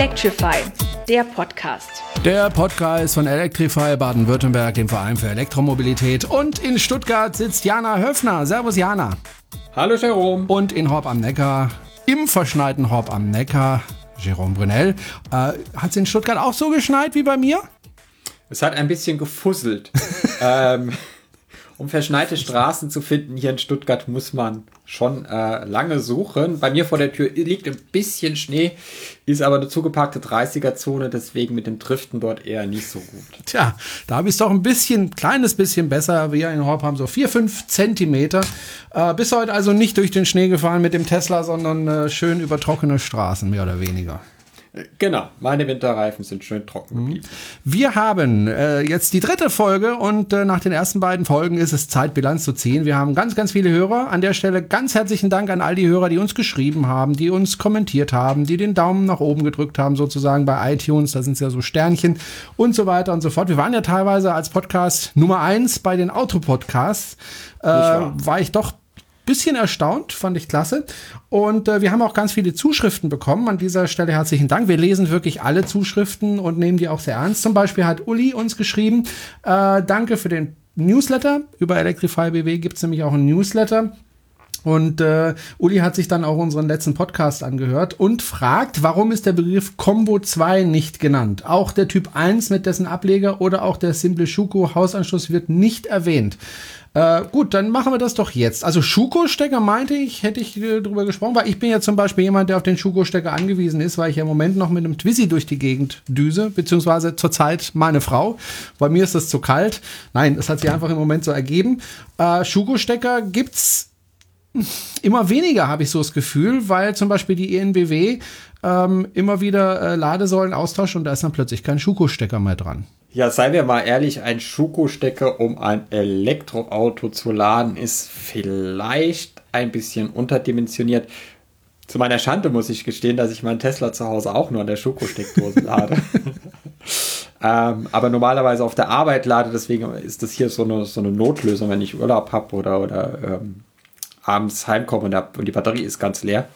Electrify, der Podcast. Der Podcast von Electrify Baden-Württemberg, dem Verein für Elektromobilität. Und in Stuttgart sitzt Jana Höfner. Servus Jana. Hallo Jerome. Und in Horb am Neckar, im verschneiten Horb am Neckar, Jerome Brunel. Äh, hat es in Stuttgart auch so geschneit wie bei mir? Es hat ein bisschen gefusselt. ähm, um verschneite Straßen zu finden hier in Stuttgart muss man schon äh, lange suchen. Bei mir vor der Tür liegt ein bisschen Schnee, ist aber eine zugepackte 30er-Zone, deswegen mit dem Driften dort eher nicht so gut. Tja, da bist du auch ein bisschen, kleines bisschen besser. Wir in Horb haben so 4, 5 Zentimeter. Äh, bist heute also nicht durch den Schnee gefahren mit dem Tesla, sondern äh, schön über trockene Straßen, mehr oder weniger. Genau, meine Winterreifen sind schön trocken mhm. geblieben. Wir haben äh, jetzt die dritte Folge und äh, nach den ersten beiden Folgen ist es Zeit, Bilanz zu ziehen. Wir haben ganz, ganz viele Hörer. An der Stelle ganz herzlichen Dank an all die Hörer, die uns geschrieben haben, die uns kommentiert haben, die den Daumen nach oben gedrückt haben, sozusagen bei iTunes. Da sind es ja so Sternchen und so weiter und so fort. Wir waren ja teilweise als Podcast Nummer eins bei den Autopodcasts. Äh, war ich doch bisschen erstaunt, fand ich klasse. Und äh, wir haben auch ganz viele Zuschriften bekommen. An dieser Stelle herzlichen Dank. Wir lesen wirklich alle Zuschriften und nehmen die auch sehr ernst. Zum Beispiel hat Uli uns geschrieben, äh, danke für den Newsletter. Über Electrify BW gibt es nämlich auch einen Newsletter. Und äh, Uli hat sich dann auch unseren letzten Podcast angehört und fragt, warum ist der Begriff Combo 2 nicht genannt? Auch der Typ 1 mit dessen Ableger oder auch der simple Schuko Hausanschluss wird nicht erwähnt. Äh, gut, dann machen wir das doch jetzt. Also Schuko-Stecker meinte ich, hätte ich äh, drüber gesprochen, weil ich bin ja zum Beispiel jemand, der auf den Schuko-Stecker angewiesen ist, weil ich ja im Moment noch mit einem Twizy durch die Gegend düse, beziehungsweise zurzeit meine Frau. Bei mir ist das zu kalt. Nein, das hat sich einfach im Moment so ergeben. Äh, Schuko-Stecker gibt's immer weniger, habe ich so das Gefühl, weil zum Beispiel die ENBW ähm, immer wieder äh, Ladesäulen austauscht und da ist dann plötzlich kein Schuko-Stecker mehr dran. Ja, seien wir mal ehrlich, ein Schuko-Stecker, um ein Elektroauto zu laden, ist vielleicht ein bisschen unterdimensioniert. Zu meiner Schande muss ich gestehen, dass ich meinen Tesla zu Hause auch nur an der Schuko-Steckdose lade. ähm, aber normalerweise auf der Arbeit lade, deswegen ist das hier so eine, so eine Notlösung, wenn ich Urlaub habe oder, oder ähm, abends heimkomme und, und die Batterie ist ganz leer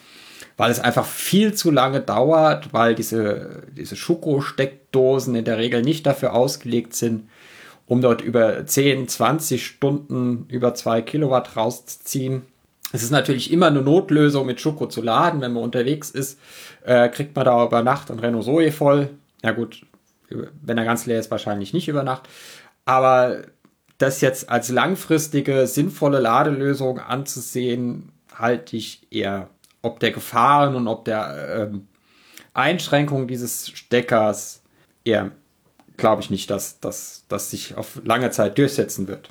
weil es einfach viel zu lange dauert, weil diese, diese Schoko-Steckdosen in der Regel nicht dafür ausgelegt sind, um dort über 10, 20 Stunden über 2 Kilowatt rauszuziehen. Es ist natürlich immer eine Notlösung, mit Schoko zu laden. Wenn man unterwegs ist, äh, kriegt man da über Nacht ein Renault Zoe voll. Ja gut, wenn er ganz leer ist, wahrscheinlich nicht über Nacht. Aber das jetzt als langfristige, sinnvolle Ladelösung anzusehen, halte ich eher ob der Gefahren und ob der ähm, Einschränkung dieses Steckers eher glaube ich nicht, dass das sich auf lange Zeit durchsetzen wird.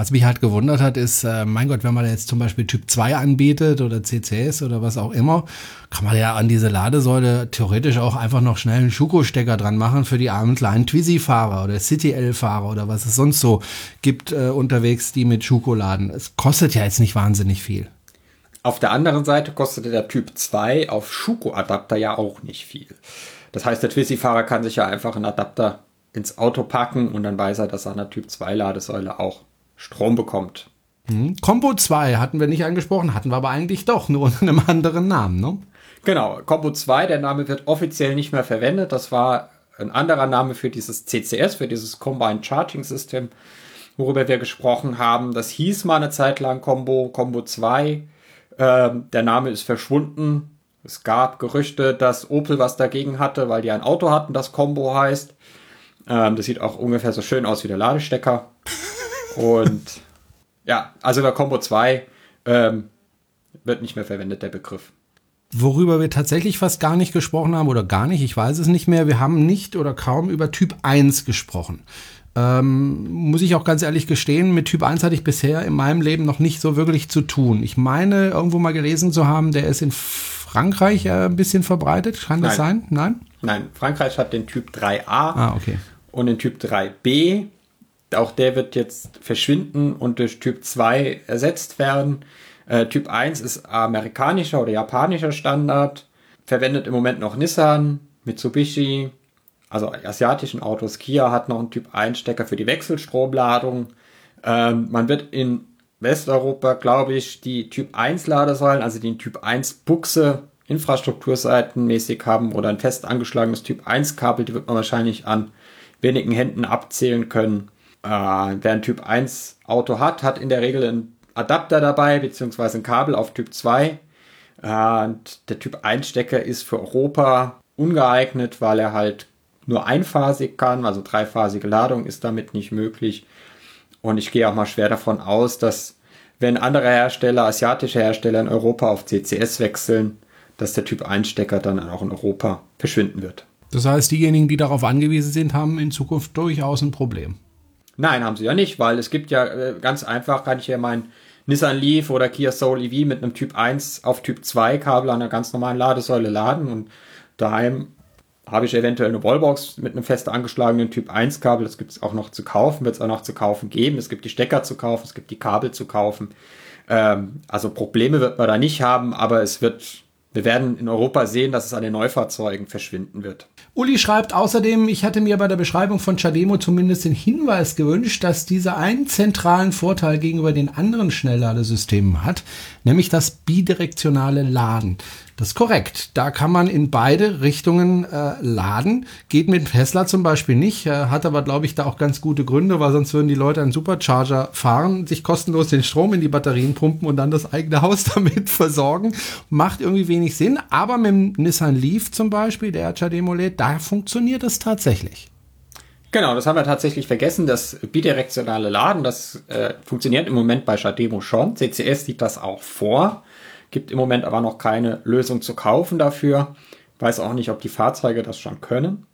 Was mich halt gewundert hat, ist, äh, mein Gott, wenn man jetzt zum Beispiel Typ 2 anbietet oder CCS oder was auch immer, kann man ja an diese Ladesäule theoretisch auch einfach noch schnell einen Schuko-Stecker dran machen für die armen kleinen Twizy-Fahrer oder City-L-Fahrer oder was es sonst so gibt äh, unterwegs, die mit Schuko laden. Es kostet ja jetzt nicht wahnsinnig viel. Auf der anderen Seite kostete der Typ 2 auf Schuko-Adapter ja auch nicht viel. Das heißt, der Twizy-Fahrer kann sich ja einfach einen Adapter ins Auto packen und dann weiß er, dass er an der Typ 2 Ladesäule auch Strom bekommt. Hm. Combo 2 hatten wir nicht angesprochen, hatten wir aber eigentlich doch, nur unter einem anderen Namen, ne? Genau, Combo 2, der Name wird offiziell nicht mehr verwendet. Das war ein anderer Name für dieses CCS, für dieses Combined Charging System, worüber wir gesprochen haben. Das hieß mal eine Zeit lang Combo, Combo 2 ähm, der Name ist verschwunden. Es gab Gerüchte, dass Opel was dagegen hatte, weil die ein Auto hatten, das Combo heißt. Ähm, das sieht auch ungefähr so schön aus wie der Ladestecker. Und ja, also der Combo 2 ähm, wird nicht mehr verwendet, der Begriff. Worüber wir tatsächlich fast gar nicht gesprochen haben oder gar nicht, ich weiß es nicht mehr, wir haben nicht oder kaum über Typ 1 gesprochen. Ähm, muss ich auch ganz ehrlich gestehen, mit Typ 1 hatte ich bisher in meinem Leben noch nicht so wirklich zu tun. Ich meine, irgendwo mal gelesen zu haben, der ist in Frankreich äh, ein bisschen verbreitet. Kann das Nein. sein? Nein? Nein, Frankreich hat den Typ 3a ah, okay. und den Typ 3b. Auch der wird jetzt verschwinden und durch Typ 2 ersetzt werden. Äh, typ 1 ist amerikanischer oder japanischer Standard. Verwendet im Moment noch Nissan, Mitsubishi, also asiatischen Autos. Kia hat noch einen Typ 1 Stecker für die Wechselstromladung. Ähm, man wird in Westeuropa, glaube ich, die Typ 1 Ladesäulen, also den Typ 1 Buchse infrastrukturseitenmäßig haben oder ein fest angeschlagenes Typ 1 Kabel, die wird man wahrscheinlich an wenigen Händen abzählen können. Äh, wer ein Typ 1 Auto hat, hat in der Regel einen Adapter dabei, beziehungsweise ein Kabel auf Typ 2. Äh, der Typ 1 Stecker ist für Europa ungeeignet, weil er halt nur einphasig kann, also dreiphasige Ladung ist damit nicht möglich. Und ich gehe auch mal schwer davon aus, dass wenn andere Hersteller, asiatische Hersteller in Europa auf CCS wechseln, dass der Typ 1 Stecker dann auch in Europa verschwinden wird. Das heißt, diejenigen, die darauf angewiesen sind, haben in Zukunft durchaus ein Problem. Nein, haben sie ja nicht, weil es gibt ja äh, ganz einfach, kann ich ja mein Nissan Leaf oder Kia Soul EV mit einem Typ 1 auf Typ 2 Kabel an einer ganz normalen Ladesäule laden und daheim habe ich eventuell eine Wallbox mit einem fest angeschlagenen Typ 1 Kabel. Das gibt es auch noch zu kaufen, wird es auch noch zu kaufen geben. Es gibt die Stecker zu kaufen, es gibt die Kabel zu kaufen. Ähm, also Probleme wird man da nicht haben, aber es wird wir werden in Europa sehen, dass es an den Neufahrzeugen verschwinden wird. Uli schreibt außerdem, ich hatte mir bei der Beschreibung von Chademo zumindest den Hinweis gewünscht, dass dieser einen zentralen Vorteil gegenüber den anderen Schnellladesystemen hat, nämlich das bidirektionale Laden. Das ist korrekt. Da kann man in beide Richtungen äh, laden. Geht mit Tesla zum Beispiel nicht, äh, hat aber, glaube ich, da auch ganz gute Gründe, weil sonst würden die Leute einen Supercharger fahren, sich kostenlos den Strom in die Batterien pumpen und dann das eigene Haus damit versorgen. Macht irgendwie wenig Sinn. Aber mit dem Nissan Leaf zum Beispiel, der HDMO lädt, da funktioniert es tatsächlich. Genau, das haben wir tatsächlich vergessen. Das bidirektionale Laden, das äh, funktioniert im Moment bei Shademo schon. CCS sieht das auch vor. Gibt im Moment aber noch keine Lösung zu kaufen dafür. Weiß auch nicht, ob die Fahrzeuge das schon können.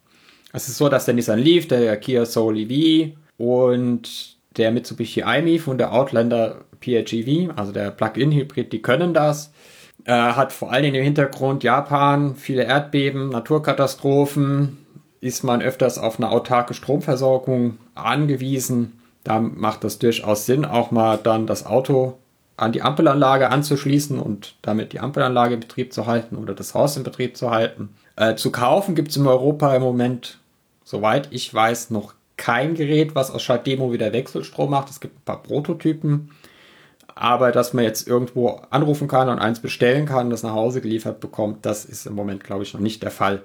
Es ist so, dass der Nissan Leaf, der Kia Soul EV und der Mitsubishi iMIF und der Outlander PHEV, also der Plug-in-Hybrid, die können das. Äh, hat vor allen Dingen im Hintergrund Japan, viele Erdbeben, Naturkatastrophen, ist man öfters auf eine autarke Stromversorgung angewiesen. Da macht das durchaus Sinn, auch mal dann das Auto an die Ampelanlage anzuschließen und damit die Ampelanlage in Betrieb zu halten oder das Haus in Betrieb zu halten. Äh, zu kaufen gibt es in Europa im Moment, soweit ich weiß, noch kein Gerät, was aus Schademo wieder Wechselstrom macht. Es gibt ein paar Prototypen, aber dass man jetzt irgendwo anrufen kann und eins bestellen kann, das nach Hause geliefert bekommt, das ist im Moment, glaube ich, noch nicht der Fall.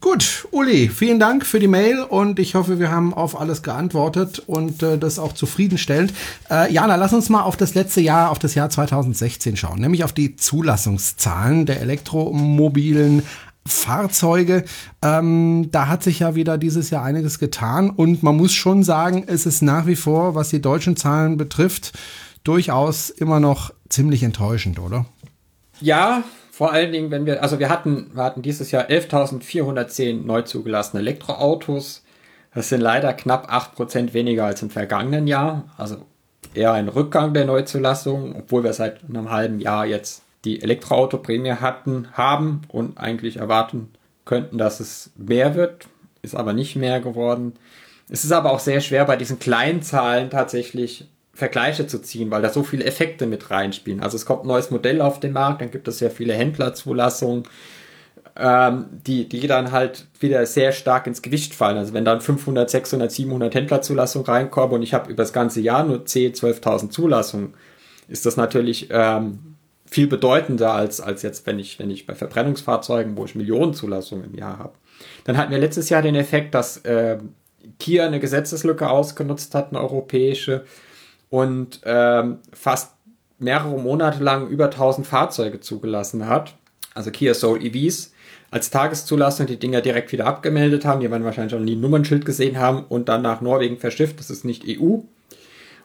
Gut, Uli, vielen Dank für die Mail und ich hoffe, wir haben auf alles geantwortet und äh, das auch zufriedenstellend. Äh, Jana, lass uns mal auf das letzte Jahr, auf das Jahr 2016 schauen, nämlich auf die Zulassungszahlen der elektromobilen Fahrzeuge. Ähm, da hat sich ja wieder dieses Jahr einiges getan und man muss schon sagen, es ist nach wie vor, was die deutschen Zahlen betrifft, durchaus immer noch ziemlich enttäuschend, oder? Ja, vor allen Dingen, wenn wir, also wir hatten, wir hatten dieses Jahr 11.410 neu zugelassene Elektroautos. Das sind leider knapp 8% weniger als im vergangenen Jahr. Also eher ein Rückgang der Neuzulassung, obwohl wir seit einem halben Jahr jetzt die Elektroautoprämie hatten, haben und eigentlich erwarten könnten, dass es mehr wird. Ist aber nicht mehr geworden. Es ist aber auch sehr schwer bei diesen kleinen Zahlen tatsächlich Vergleiche zu ziehen, weil da so viele Effekte mit reinspielen. Also es kommt ein neues Modell auf den Markt, dann gibt es sehr viele Händlerzulassungen, ähm, die, die dann halt wieder sehr stark ins Gewicht fallen. Also wenn dann 500, 600, 700 Händlerzulassungen reinkommen und ich habe über das ganze Jahr nur 10, 12.000 Zulassungen, ist das natürlich ähm, viel bedeutender als, als jetzt, wenn ich, wenn ich bei Verbrennungsfahrzeugen, wo ich Millionen Zulassungen im Jahr habe. Dann hatten wir letztes Jahr den Effekt, dass äh, Kia eine Gesetzeslücke ausgenutzt hat, eine europäische, und ähm, fast mehrere Monate lang über 1000 Fahrzeuge zugelassen hat, also Kia Soul EVs, als Tageszulassung die Dinger direkt wieder abgemeldet haben. Die werden wahrscheinlich auch nie ein Nummernschild gesehen haben und dann nach Norwegen verschifft. Das ist nicht EU.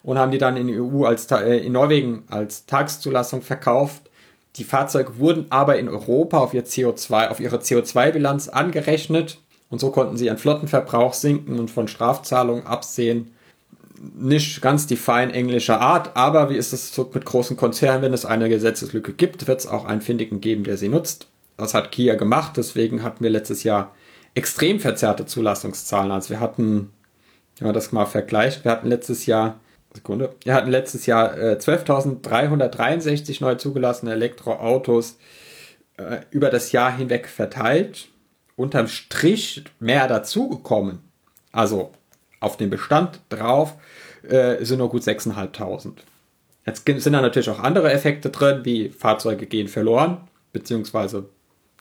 Und haben die dann in EU als äh, in Norwegen als Tageszulassung verkauft. Die Fahrzeuge wurden aber in Europa auf ihr CO2, auf ihre CO2-Bilanz angerechnet und so konnten sie ihren Flottenverbrauch sinken und von Strafzahlungen absehen nicht ganz die fein englische Art, aber wie ist es so mit großen Konzernen, wenn es eine Gesetzeslücke gibt, wird es auch einen Findigen geben, der sie nutzt. Das hat Kia gemacht, deswegen hatten wir letztes Jahr extrem verzerrte Zulassungszahlen. Also wir hatten, wenn man das mal vergleicht, wir hatten letztes Jahr, Sekunde, wir hatten letztes Jahr äh, 12.363 neu zugelassene Elektroautos äh, über das Jahr hinweg verteilt. Unterm Strich mehr dazugekommen. Also auf den Bestand drauf äh, sind nur gut 6.500. Jetzt sind da natürlich auch andere Effekte drin, wie Fahrzeuge gehen verloren, beziehungsweise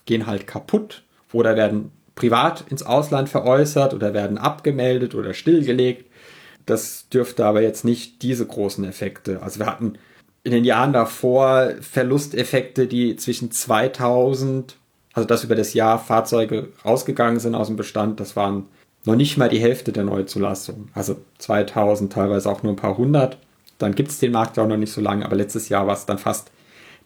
gehen halt kaputt oder werden privat ins Ausland veräußert oder werden abgemeldet oder stillgelegt. Das dürfte aber jetzt nicht diese großen Effekte. Also wir hatten in den Jahren davor Verlusteffekte, die zwischen 2000, also dass über das Jahr Fahrzeuge rausgegangen sind aus dem Bestand, das waren noch nicht mal die Hälfte der Neuzulassung. Also 2000 teilweise auch nur ein paar hundert. Dann gibt es den Markt ja auch noch nicht so lange, aber letztes Jahr war es dann fast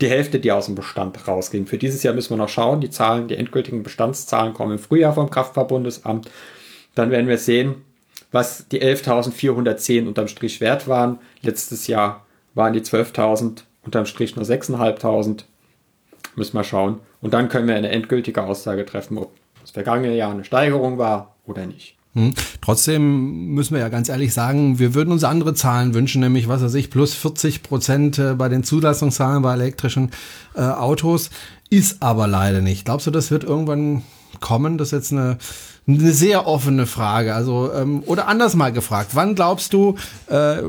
die Hälfte, die aus dem Bestand rausging. Für dieses Jahr müssen wir noch schauen. Die Zahlen, die endgültigen Bestandszahlen kommen im Frühjahr vom Kraftfahrbundesamt. Dann werden wir sehen, was die 11.410 unterm Strich wert waren. Letztes Jahr waren die 12.000 unterm Strich nur 6.500. Müssen wir schauen. Und dann können wir eine endgültige Aussage treffen, ob das vergangene Jahr eine Steigerung war oder nicht. Hm. Trotzdem müssen wir ja ganz ehrlich sagen, wir würden uns andere Zahlen wünschen, nämlich was weiß ich, plus 40 Prozent äh, bei den Zulassungszahlen bei elektrischen äh, Autos, ist aber leider nicht. Glaubst du, das wird irgendwann kommen? Das ist jetzt eine, eine sehr offene Frage. Also, ähm, oder anders mal gefragt, wann glaubst du, äh,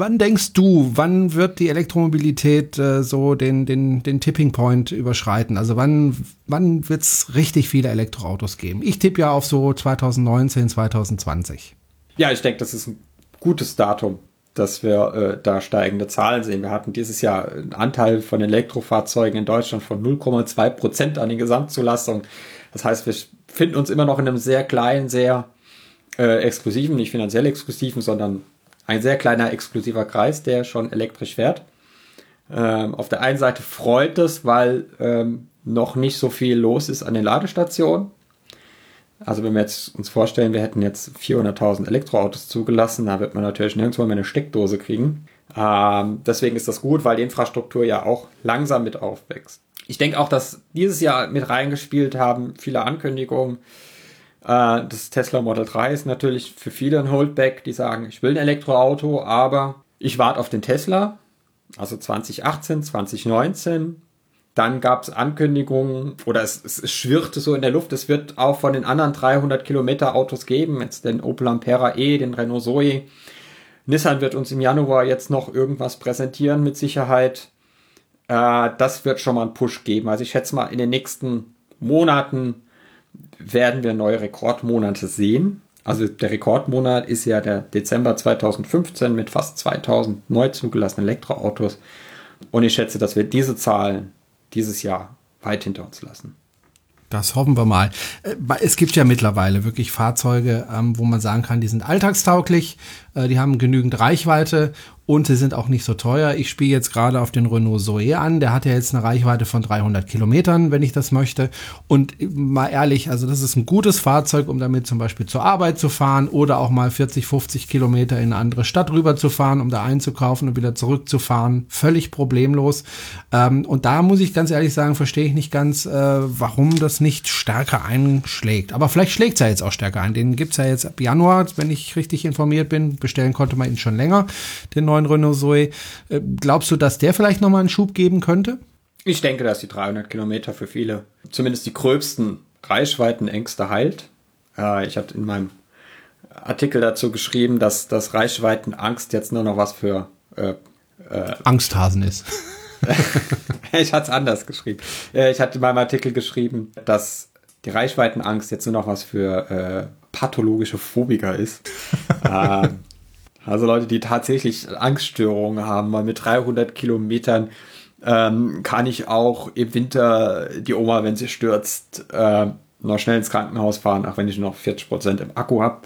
Wann denkst du, wann wird die Elektromobilität äh, so den, den, den Tipping Point überschreiten? Also wann, wann wird es richtig viele Elektroautos geben? Ich tippe ja auf so 2019, 2020. Ja, ich denke, das ist ein gutes Datum, dass wir äh, da steigende Zahlen sehen. Wir hatten dieses Jahr einen Anteil von Elektrofahrzeugen in Deutschland von 0,2 Prozent an den Gesamtzulassungen. Das heißt, wir finden uns immer noch in einem sehr kleinen, sehr äh, exklusiven, nicht finanziell exklusiven, sondern ein sehr kleiner exklusiver Kreis, der schon elektrisch fährt. Ähm, auf der einen Seite freut es, weil ähm, noch nicht so viel los ist an den Ladestationen. Also wenn wir jetzt uns vorstellen, wir hätten jetzt 400.000 Elektroautos zugelassen, da wird man natürlich nirgendwo mehr eine Steckdose kriegen. Ähm, deswegen ist das gut, weil die Infrastruktur ja auch langsam mit aufwächst. Ich denke auch, dass dieses Jahr mit reingespielt haben viele Ankündigungen das Tesla Model 3 ist natürlich für viele ein Holdback, die sagen, ich will ein Elektroauto, aber ich warte auf den Tesla. Also 2018, 2019. Dann gab es Ankündigungen oder es, es, schwirrte so in der Luft, es wird auch von den anderen 300 Kilometer Autos geben, jetzt den Opel Ampera E, den Renault Zoe. Nissan wird uns im Januar jetzt noch irgendwas präsentieren mit Sicherheit. Äh, das wird schon mal einen Push geben. Also ich schätze mal in den nächsten Monaten werden wir neue Rekordmonate sehen. Also der Rekordmonat ist ja der Dezember 2015 mit fast 2000 neu zugelassenen Elektroautos. Und ich schätze, dass wir diese Zahlen dieses Jahr weit hinter uns lassen. Das hoffen wir mal. Äh, es gibt ja mittlerweile wirklich Fahrzeuge, ähm, wo man sagen kann, die sind alltagstauglich, äh, die haben genügend Reichweite und sie sind auch nicht so teuer. Ich spiele jetzt gerade auf den Renault Zoe an. Der hat ja jetzt eine Reichweite von 300 Kilometern, wenn ich das möchte. Und mal ehrlich, also das ist ein gutes Fahrzeug, um damit zum Beispiel zur Arbeit zu fahren oder auch mal 40, 50 Kilometer in eine andere Stadt rüber zu fahren, um da einzukaufen und wieder zurückzufahren. Völlig problemlos. Ähm, und da muss ich ganz ehrlich sagen, verstehe ich nicht ganz, äh, warum das nicht stärker einschlägt. Aber vielleicht schlägt es ja jetzt auch stärker ein. Den gibt es ja jetzt ab Januar, wenn ich richtig informiert bin. Bestellen konnte man ihn schon länger, den neuen neuen Renault Zoe. Äh, glaubst du, dass der vielleicht nochmal einen Schub geben könnte? Ich denke, dass die 300 Kilometer für viele zumindest die gröbsten Reichweitenängste heilt. Äh, ich hatte in meinem Artikel dazu geschrieben, dass das Reichweitenangst jetzt nur noch was für äh, äh, Angsthasen ist. ich hatte es anders geschrieben. Ich hatte in meinem Artikel geschrieben, dass die Reichweitenangst jetzt nur noch was für äh, pathologische Phobiker ist. ähm, also Leute, die tatsächlich Angststörungen haben, weil mit 300 Kilometern ähm, kann ich auch im Winter die Oma, wenn sie stürzt, äh, noch schnell ins Krankenhaus fahren, auch wenn ich noch 40 Prozent im Akku habe,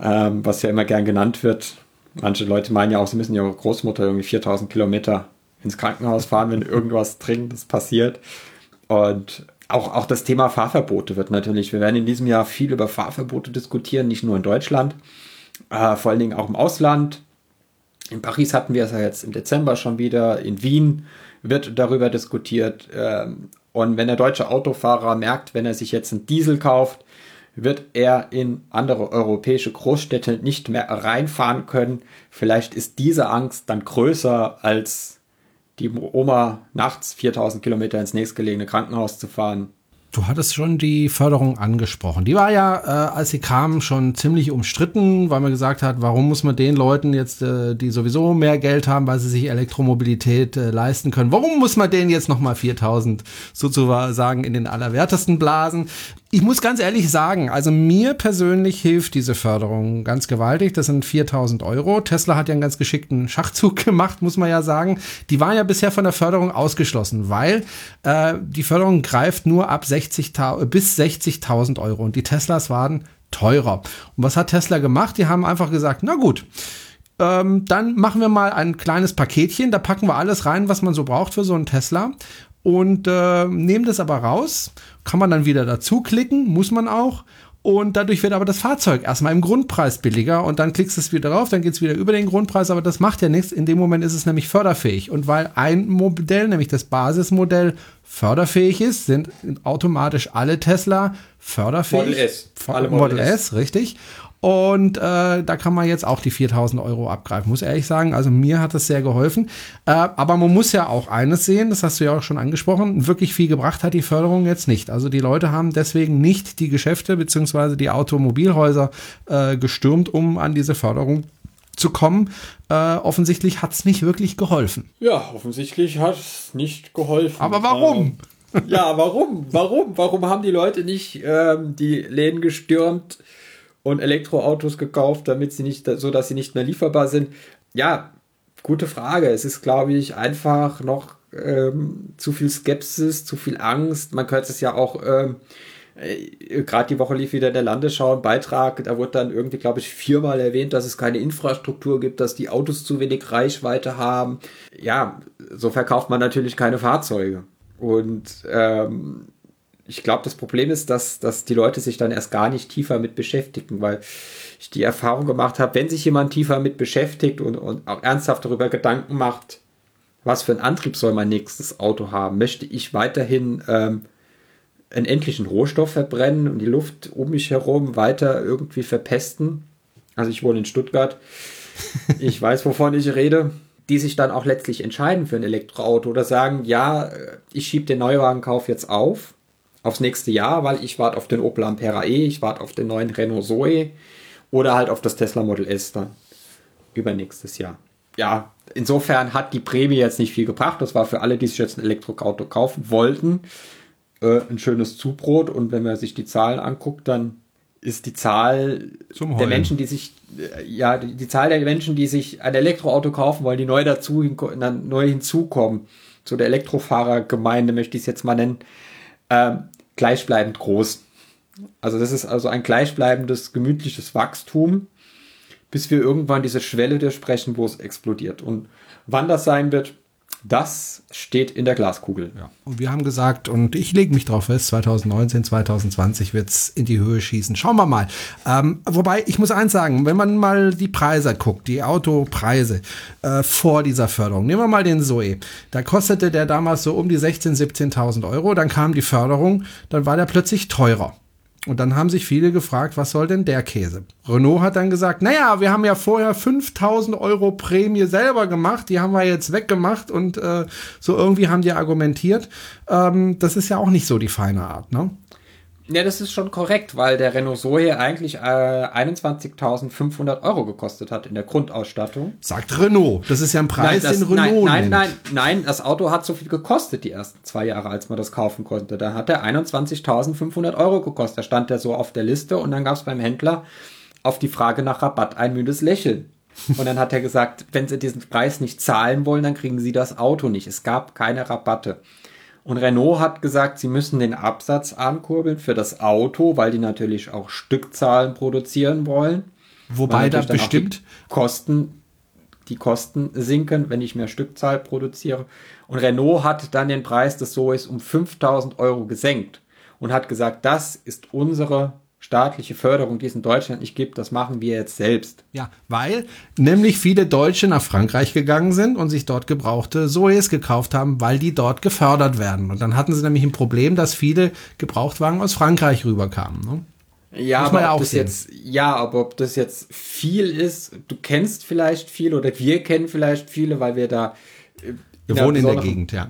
ähm, was ja immer gern genannt wird. Manche Leute meinen ja auch, sie müssen ihre Großmutter irgendwie 4000 Kilometer ins Krankenhaus fahren, wenn irgendwas Dringendes passiert. Und auch, auch das Thema Fahrverbote wird natürlich, wir werden in diesem Jahr viel über Fahrverbote diskutieren, nicht nur in Deutschland, äh, vor allen Dingen auch im Ausland. In Paris hatten wir es ja jetzt im Dezember schon wieder. In Wien wird darüber diskutiert. Ähm, und wenn der deutsche Autofahrer merkt, wenn er sich jetzt einen Diesel kauft, wird er in andere europäische Großstädte nicht mehr reinfahren können. Vielleicht ist diese Angst dann größer als die Oma nachts 4000 Kilometer ins nächstgelegene Krankenhaus zu fahren. Du hattest schon die Förderung angesprochen. Die war ja, äh, als sie kam, schon ziemlich umstritten, weil man gesagt hat, warum muss man den Leuten jetzt, äh, die sowieso mehr Geld haben, weil sie sich Elektromobilität äh, leisten können, warum muss man denen jetzt nochmal 4000 sozusagen in den Allerwertesten blasen? Ich muss ganz ehrlich sagen, also mir persönlich hilft diese Förderung ganz gewaltig. Das sind 4000 Euro. Tesla hat ja einen ganz geschickten Schachzug gemacht, muss man ja sagen. Die waren ja bisher von der Förderung ausgeschlossen, weil äh, die Förderung greift nur ab 60 bis 60.000 Euro und die Teslas waren teurer. Und was hat Tesla gemacht? Die haben einfach gesagt, na gut, ähm, dann machen wir mal ein kleines Paketchen, da packen wir alles rein, was man so braucht für so einen Tesla und äh, nehmen das aber raus. Kann man dann wieder dazu klicken, muss man auch. Und dadurch wird aber das Fahrzeug erstmal im Grundpreis billiger und dann klickst du es wieder drauf, dann geht es wieder über den Grundpreis, aber das macht ja nichts. In dem Moment ist es nämlich förderfähig. Und weil ein Modell, nämlich das Basismodell, förderfähig ist, sind automatisch alle Tesla förderfähig. Model S. Model, Model S. S, richtig. Und äh, da kann man jetzt auch die 4000 Euro abgreifen, muss ehrlich sagen. Also mir hat das sehr geholfen. Äh, aber man muss ja auch eines sehen, das hast du ja auch schon angesprochen, wirklich viel gebracht hat die Förderung jetzt nicht. Also die Leute haben deswegen nicht die Geschäfte beziehungsweise die Automobilhäuser äh, gestürmt, um an diese Förderung zu kommen. Äh, offensichtlich hat es nicht wirklich geholfen. Ja, offensichtlich hat es nicht geholfen. Aber warum? Ja, warum? Warum? Warum haben die Leute nicht ähm, die Läden gestürmt? Und Elektroautos gekauft, damit sie nicht, so dass sie nicht mehr lieferbar sind? Ja, gute Frage. Es ist, glaube ich, einfach noch ähm, zu viel Skepsis, zu viel Angst. Man könnte es ja auch, ähm, äh, gerade die Woche lief wieder der Landesschau ein Beitrag, da wurde dann irgendwie, glaube ich, viermal erwähnt, dass es keine Infrastruktur gibt, dass die Autos zu wenig Reichweite haben. Ja, so verkauft man natürlich keine Fahrzeuge. Und ähm, ich glaube, das Problem ist, dass, dass die Leute sich dann erst gar nicht tiefer mit beschäftigen, weil ich die Erfahrung gemacht habe, wenn sich jemand tiefer mit beschäftigt und, und auch ernsthaft darüber Gedanken macht, was für einen Antrieb soll mein nächstes Auto haben, möchte ich weiterhin ähm, einen endlichen Rohstoff verbrennen und die Luft um mich herum weiter irgendwie verpesten. Also ich wohne in Stuttgart. Ich weiß, wovon ich rede. Die sich dann auch letztlich entscheiden für ein Elektroauto oder sagen, ja, ich schiebe den Neuwagenkauf jetzt auf aufs nächste Jahr, weil ich warte auf den Opel Ampera E, ich warte auf den neuen Renault Zoe oder halt auf das Tesla Model S dann übernächstes Jahr. Ja, insofern hat die Prämie jetzt nicht viel gebracht. Das war für alle, die sich jetzt ein Elektroauto kaufen wollten, äh, ein schönes Zubrot. Und wenn man sich die Zahlen anguckt, dann ist die Zahl der Menschen, die sich, äh, ja, die, die, Zahl der Menschen, die sich ein Elektroauto kaufen wollen, die neu dazu, neu hinzukommen, zu der Elektrofahrergemeinde möchte ich es jetzt mal nennen, ähm, gleichbleibend groß. Also das ist also ein gleichbleibendes, gemütliches Wachstum, bis wir irgendwann diese Schwelle durchsprechen, wo es explodiert. Und wann das sein wird, das steht in der Glaskugel. Ja. Und wir haben gesagt, und ich lege mich drauf fest, 2019, 2020 wird es in die Höhe schießen. Schauen wir mal. Ähm, wobei, ich muss eins sagen, wenn man mal die Preise guckt, die Autopreise äh, vor dieser Förderung, nehmen wir mal den Zoe. Da kostete der damals so um die 16.000, 17.000 Euro. Dann kam die Förderung, dann war der plötzlich teurer. Und dann haben sich viele gefragt, was soll denn der Käse? Renault hat dann gesagt, naja, wir haben ja vorher 5000 Euro Prämie selber gemacht, die haben wir jetzt weggemacht und äh, so irgendwie haben die argumentiert. Ähm, das ist ja auch nicht so die feine Art, ne? Ja, das ist schon korrekt, weil der Renault Zoe eigentlich äh, 21.500 Euro gekostet hat in der Grundausstattung. Sagt Renault. Das ist ja ein Preis, nein, das, den Renault Nein, nein, nein, nein, das Auto hat so viel gekostet die ersten zwei Jahre, als man das kaufen konnte. Da hat er 21.500 Euro gekostet. Da stand er so auf der Liste und dann gab es beim Händler auf die Frage nach Rabatt ein müdes Lächeln. Und dann hat er gesagt, wenn Sie diesen Preis nicht zahlen wollen, dann kriegen Sie das Auto nicht. Es gab keine Rabatte. Und Renault hat gesagt, sie müssen den Absatz ankurbeln für das Auto, weil die natürlich auch Stückzahlen produzieren wollen. Wobei da bestimmt die Kosten, die Kosten sinken, wenn ich mehr Stückzahl produziere. Und Renault hat dann den Preis des Zoes um 5000 Euro gesenkt und hat gesagt, das ist unsere staatliche Förderung, die es in Deutschland nicht gibt, das machen wir jetzt selbst. Ja, weil nämlich viele Deutsche nach Frankreich gegangen sind und sich dort gebrauchte Zoes gekauft haben, weil die dort gefördert werden. Und dann hatten sie nämlich ein Problem, dass viele Gebrauchtwagen aus Frankreich rüberkamen. Ne? Ja, aber ja, ob das jetzt, ja, aber ob das jetzt viel ist, du kennst vielleicht viele oder wir kennen vielleicht viele, weil wir da Wir wohnen in der Gegend, ja.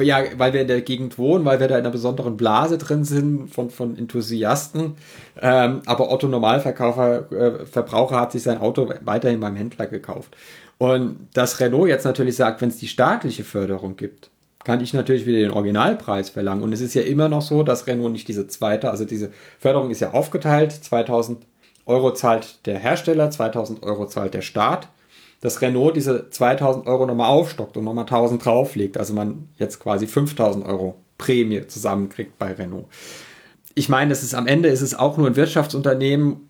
Ja, weil wir in der Gegend wohnen, weil wir da in einer besonderen Blase drin sind von, von Enthusiasten. Ähm, aber Otto Normalverkäufer, äh, Verbraucher hat sich sein Auto weiterhin beim Händler gekauft. Und dass Renault jetzt natürlich sagt, wenn es die staatliche Förderung gibt, kann ich natürlich wieder den Originalpreis verlangen. Und es ist ja immer noch so, dass Renault nicht diese zweite, also diese Förderung ist ja aufgeteilt. 2000 Euro zahlt der Hersteller, 2000 Euro zahlt der Staat dass Renault diese 2000 Euro nochmal aufstockt und nochmal 1000 drauflegt. Also man jetzt quasi 5000 Euro Prämie zusammenkriegt bei Renault. Ich meine, es ist am Ende ist es auch nur ein Wirtschaftsunternehmen,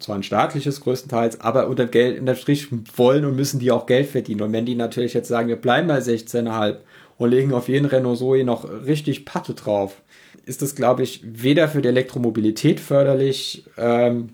zwar ein staatliches größtenteils, aber unter Geld in der Strich wollen und müssen die auch Geld verdienen. Und wenn die natürlich jetzt sagen, wir bleiben bei 16,5 und legen auf jeden Renault Zoe noch richtig Patte drauf, ist das, glaube ich, weder für die Elektromobilität förderlich, ähm,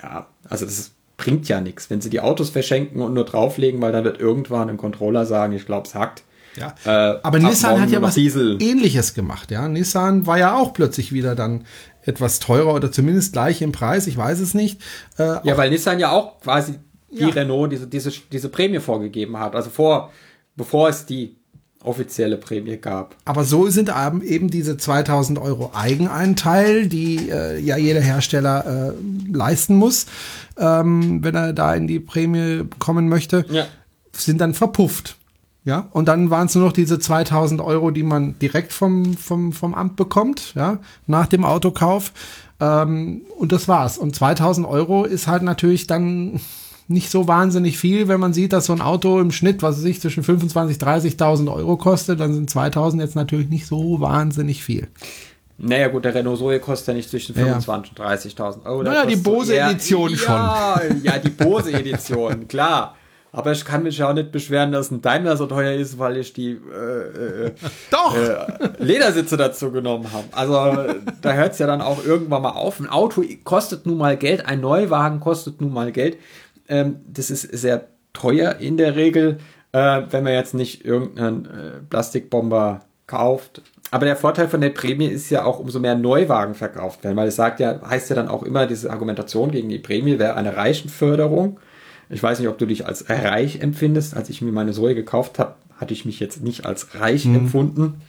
ja, also das ist bringt ja nichts, wenn sie die Autos verschenken und nur drauflegen, weil dann wird irgendwann ein Controller sagen, ich glaube, es hackt. Ja. Äh, Aber Nissan hat ja was Diesel. ähnliches gemacht, ja. Nissan war ja auch plötzlich wieder dann etwas teurer oder zumindest gleich im Preis, ich weiß es nicht. Äh, ja, weil Nissan ja auch quasi wie ja. Renault diese, diese, diese Prämie vorgegeben hat. Also vor, bevor es die offizielle Prämie gab. Aber so sind eben diese 2000 Euro Eigeneinteil, die äh, ja jeder Hersteller äh, leisten muss, ähm, wenn er da in die Prämie kommen möchte, ja. sind dann verpufft. Ja, und dann waren es nur noch diese 2000 Euro, die man direkt vom, vom, vom Amt bekommt, ja, nach dem Autokauf. Ähm, und das war's. Und 2000 Euro ist halt natürlich dann nicht so wahnsinnig viel, wenn man sieht, dass so ein Auto im Schnitt, was sich zwischen 25.000 30.000 Euro kostet, dann sind 2.000 jetzt natürlich nicht so wahnsinnig viel. Naja gut, der Renault Zoe kostet ja nicht zwischen 25.000 und 30.000 Euro. Naja, die Bose-Edition schon. Ja, ja, die Bose-Edition, klar. Aber ich kann mich ja auch nicht beschweren, dass ein Daimler so teuer ist, weil ich die äh, äh, Doch. Äh, Ledersitze dazu genommen habe. Also da hört es ja dann auch irgendwann mal auf. Ein Auto kostet nun mal Geld, ein Neuwagen kostet nun mal Geld. Ähm, das ist sehr teuer in der Regel, äh, wenn man jetzt nicht irgendeinen äh, Plastikbomber kauft. Aber der Vorteil von der Prämie ist ja auch, umso mehr Neuwagen verkauft werden, weil es sagt ja, heißt ja dann auch immer, diese Argumentation gegen die Prämie wäre eine Reichenförderung. Ich weiß nicht, ob du dich als reich empfindest. Als ich mir meine Zoe gekauft habe, hatte ich mich jetzt nicht als reich mhm. empfunden.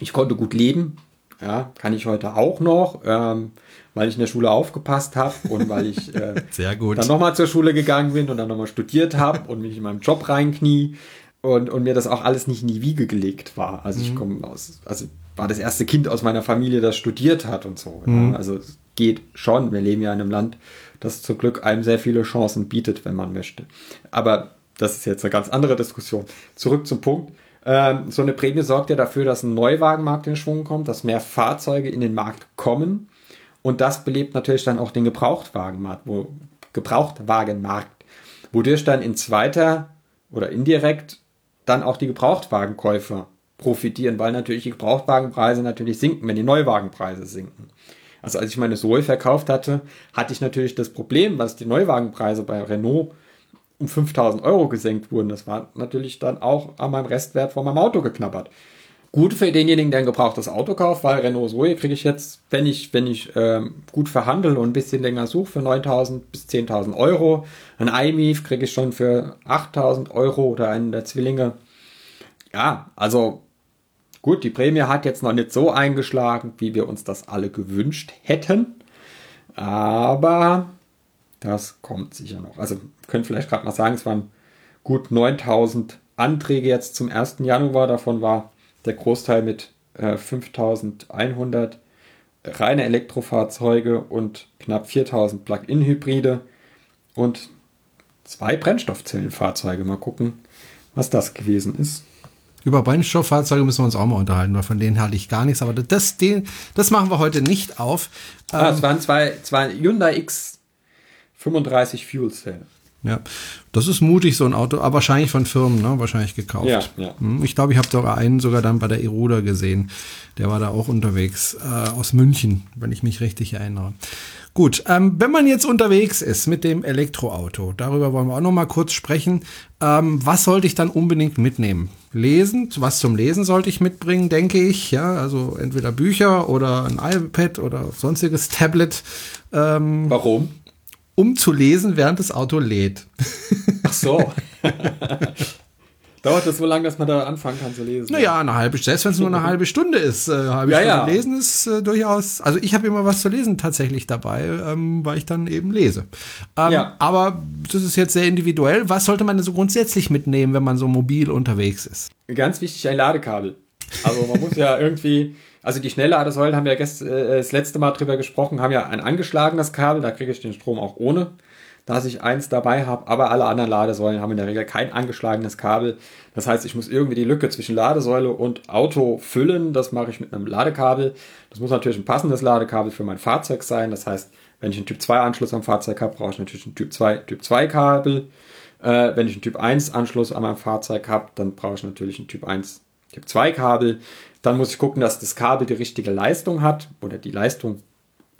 Ich konnte gut leben. Ja, kann ich heute auch noch. Ähm, weil ich in der Schule aufgepasst habe und weil ich äh, Sehr gut. dann nochmal zur Schule gegangen bin und dann nochmal studiert habe und mich in meinem Job reinknie und, und mir das auch alles nicht in die Wiege gelegt war. Also mhm. ich komme aus, also war das erste Kind aus meiner Familie, das studiert hat und so. Mhm. Ja. Also es geht schon. Wir leben ja in einem Land, das zum Glück einem sehr viele Chancen bietet, wenn man möchte. Aber das ist jetzt eine ganz andere Diskussion. Zurück zum Punkt. Ähm, so eine Prämie sorgt ja dafür, dass ein Neuwagenmarkt in Schwung kommt, dass mehr Fahrzeuge in den Markt kommen und das belebt natürlich dann auch den Gebrauchtwagenmarkt, wo, Gebrauchtwagenmarkt, wodurch dann in zweiter oder indirekt dann auch die Gebrauchtwagenkäufer profitieren, weil natürlich die Gebrauchtwagenpreise natürlich sinken, wenn die Neuwagenpreise sinken. Also als ich meine Zoe verkauft hatte, hatte ich natürlich das Problem, dass die Neuwagenpreise bei Renault um 5000 Euro gesenkt wurden. Das war natürlich dann auch an meinem Restwert von meinem Auto geknabbert gut für denjenigen, der ein gebrauchtes Auto kauft, weil Renault Zoe kriege ich jetzt, wenn ich, wenn ich ähm, gut verhandle und ein bisschen länger suche, für 9.000 bis 10.000 Euro. Ein iMIF kriege ich schon für 8.000 Euro oder einen der Zwillinge. Ja, also gut, die Prämie hat jetzt noch nicht so eingeschlagen, wie wir uns das alle gewünscht hätten. Aber das kommt sicher noch. Also können vielleicht gerade mal sagen, es waren gut 9000 Anträge jetzt zum 1. Januar. Davon war der Großteil mit äh, 5100 reine Elektrofahrzeuge und knapp 4000 Plug-in-Hybride und zwei Brennstoffzellenfahrzeuge. Mal gucken, was das gewesen ist. Über Brennstofffahrzeuge müssen wir uns auch mal unterhalten, weil von denen halte ich gar nichts. Aber das, den, das machen wir heute nicht auf. Ah, ähm, es waren zwei, zwei Hyundai X35 Fuel Cell. Ja, das ist mutig, so ein Auto, aber wahrscheinlich von Firmen, ne? wahrscheinlich gekauft. Ja, ja. Hm, ich glaube, ich habe sogar einen sogar dann bei der Eroda gesehen. Der war da auch unterwegs, äh, aus München, wenn ich mich richtig erinnere. Gut, ähm, wenn man jetzt unterwegs ist mit dem Elektroauto, darüber wollen wir auch noch mal kurz sprechen. Ähm, was sollte ich dann unbedingt mitnehmen? Lesen, was zum Lesen sollte ich mitbringen, denke ich. Ja, also entweder Bücher oder ein iPad oder sonstiges Tablet. Ähm, Warum? Um zu lesen, während das Auto lädt. Ach so. Dauert das so lange, dass man da anfangen kann zu lesen? Naja, eine halbe, selbst wenn es nur eine halbe Stunde ist, äh, halbe ja, Stunde ja. lesen ist äh, durchaus, also ich habe immer was zu lesen tatsächlich dabei, ähm, weil ich dann eben lese. Ähm, ja. Aber das ist jetzt sehr individuell. Was sollte man denn so grundsätzlich mitnehmen, wenn man so mobil unterwegs ist? Ganz wichtig, ein Ladekabel. Also man muss ja irgendwie, also die Schnellladesäulen haben wir gest, äh, das letzte Mal drüber gesprochen, haben ja ein angeschlagenes Kabel, da kriege ich den Strom auch ohne dass ich eins dabei habe, aber alle anderen Ladesäulen haben in der Regel kein angeschlagenes Kabel. Das heißt, ich muss irgendwie die Lücke zwischen Ladesäule und Auto füllen. Das mache ich mit einem Ladekabel. Das muss natürlich ein passendes Ladekabel für mein Fahrzeug sein. Das heißt, wenn ich einen Typ 2 Anschluss am Fahrzeug habe, brauche ich natürlich ein Typ 2, Typ 2 Kabel. Äh, wenn ich einen Typ 1 Anschluss an meinem Fahrzeug habe, dann brauche ich natürlich ein Typ 1, Typ 2 Kabel. Dann muss ich gucken, dass das Kabel die richtige Leistung hat oder die Leistung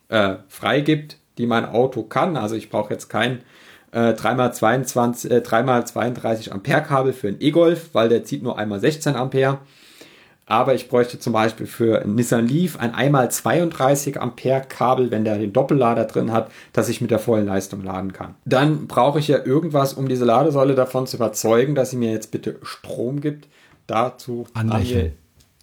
äh, freigibt die mein Auto kann. Also ich brauche jetzt kein äh, 3x22, äh, 3x32 Ampere Kabel für ein E-Golf, weil der zieht nur einmal 16 Ampere. Aber ich bräuchte zum Beispiel für einen Nissan Leaf ein einmal 32 Ampere Kabel, wenn der den Doppellader drin hat, dass ich mit der vollen Leistung laden kann. Dann brauche ich ja irgendwas, um diese Ladesäule davon zu überzeugen, dass sie mir jetzt bitte Strom gibt. Dazu Anlächeln.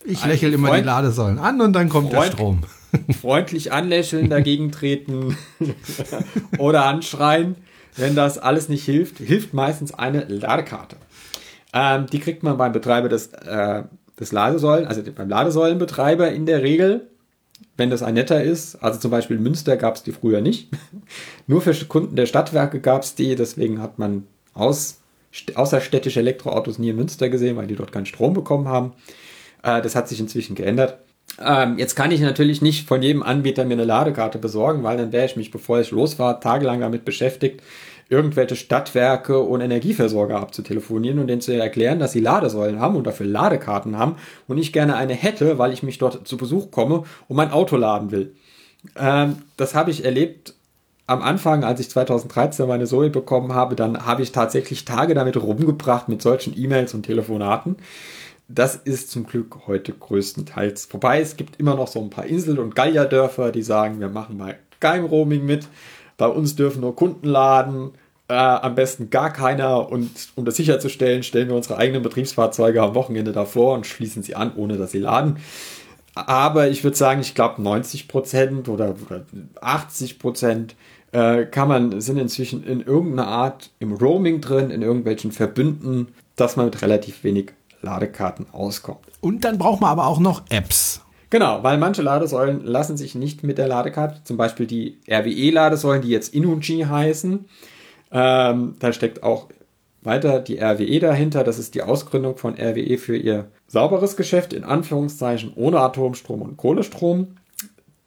Ich lächle immer die Ladesäulen an und dann kommt Freund, der Strom freundlich anlächeln, dagegen treten oder anschreien. Wenn das alles nicht hilft, hilft meistens eine Ladekarte. Ähm, die kriegt man beim Betreiber des, äh, des Ladesäulen, also beim Ladesäulenbetreiber in der Regel, wenn das ein netter ist. Also zum Beispiel in Münster gab es die früher nicht. Nur für Kunden der Stadtwerke gab es die, deswegen hat man aus, außerstädtische Elektroautos nie in Münster gesehen, weil die dort keinen Strom bekommen haben. Äh, das hat sich inzwischen geändert. Ähm, jetzt kann ich natürlich nicht von jedem Anbieter mir eine Ladekarte besorgen, weil dann wäre ich mich, bevor ich losfahre, tagelang damit beschäftigt, irgendwelche Stadtwerke und Energieversorger abzutelefonieren und denen zu erklären, dass sie Ladesäulen haben und dafür Ladekarten haben und ich gerne eine hätte, weil ich mich dort zu Besuch komme und mein Auto laden will. Ähm, das habe ich erlebt am Anfang, als ich 2013 meine Zoe bekommen habe, dann habe ich tatsächlich Tage damit rumgebracht mit solchen E-Mails und Telefonaten. Das ist zum Glück heute größtenteils vorbei. Es gibt immer noch so ein paar Insel- und Gallierdörfer, die sagen, wir machen mal kein Roaming mit. Bei uns dürfen nur Kunden laden, äh, am besten gar keiner. Und um das sicherzustellen, stellen wir unsere eigenen Betriebsfahrzeuge am Wochenende davor und schließen sie an, ohne dass sie laden. Aber ich würde sagen, ich glaube 90 Prozent oder 80 Prozent äh, kann man, sind inzwischen in irgendeiner Art im Roaming drin, in irgendwelchen Verbünden, dass man mit relativ wenig Ladekarten auskommt. Und dann braucht man aber auch noch Apps. Genau, weil manche Ladesäulen lassen sich nicht mit der Ladekarte, zum Beispiel die RWE-Ladesäulen, die jetzt Inuji heißen. Ähm, da steckt auch weiter die RWE dahinter. Das ist die Ausgründung von RWE für ihr sauberes Geschäft, in Anführungszeichen ohne Atomstrom und Kohlestrom.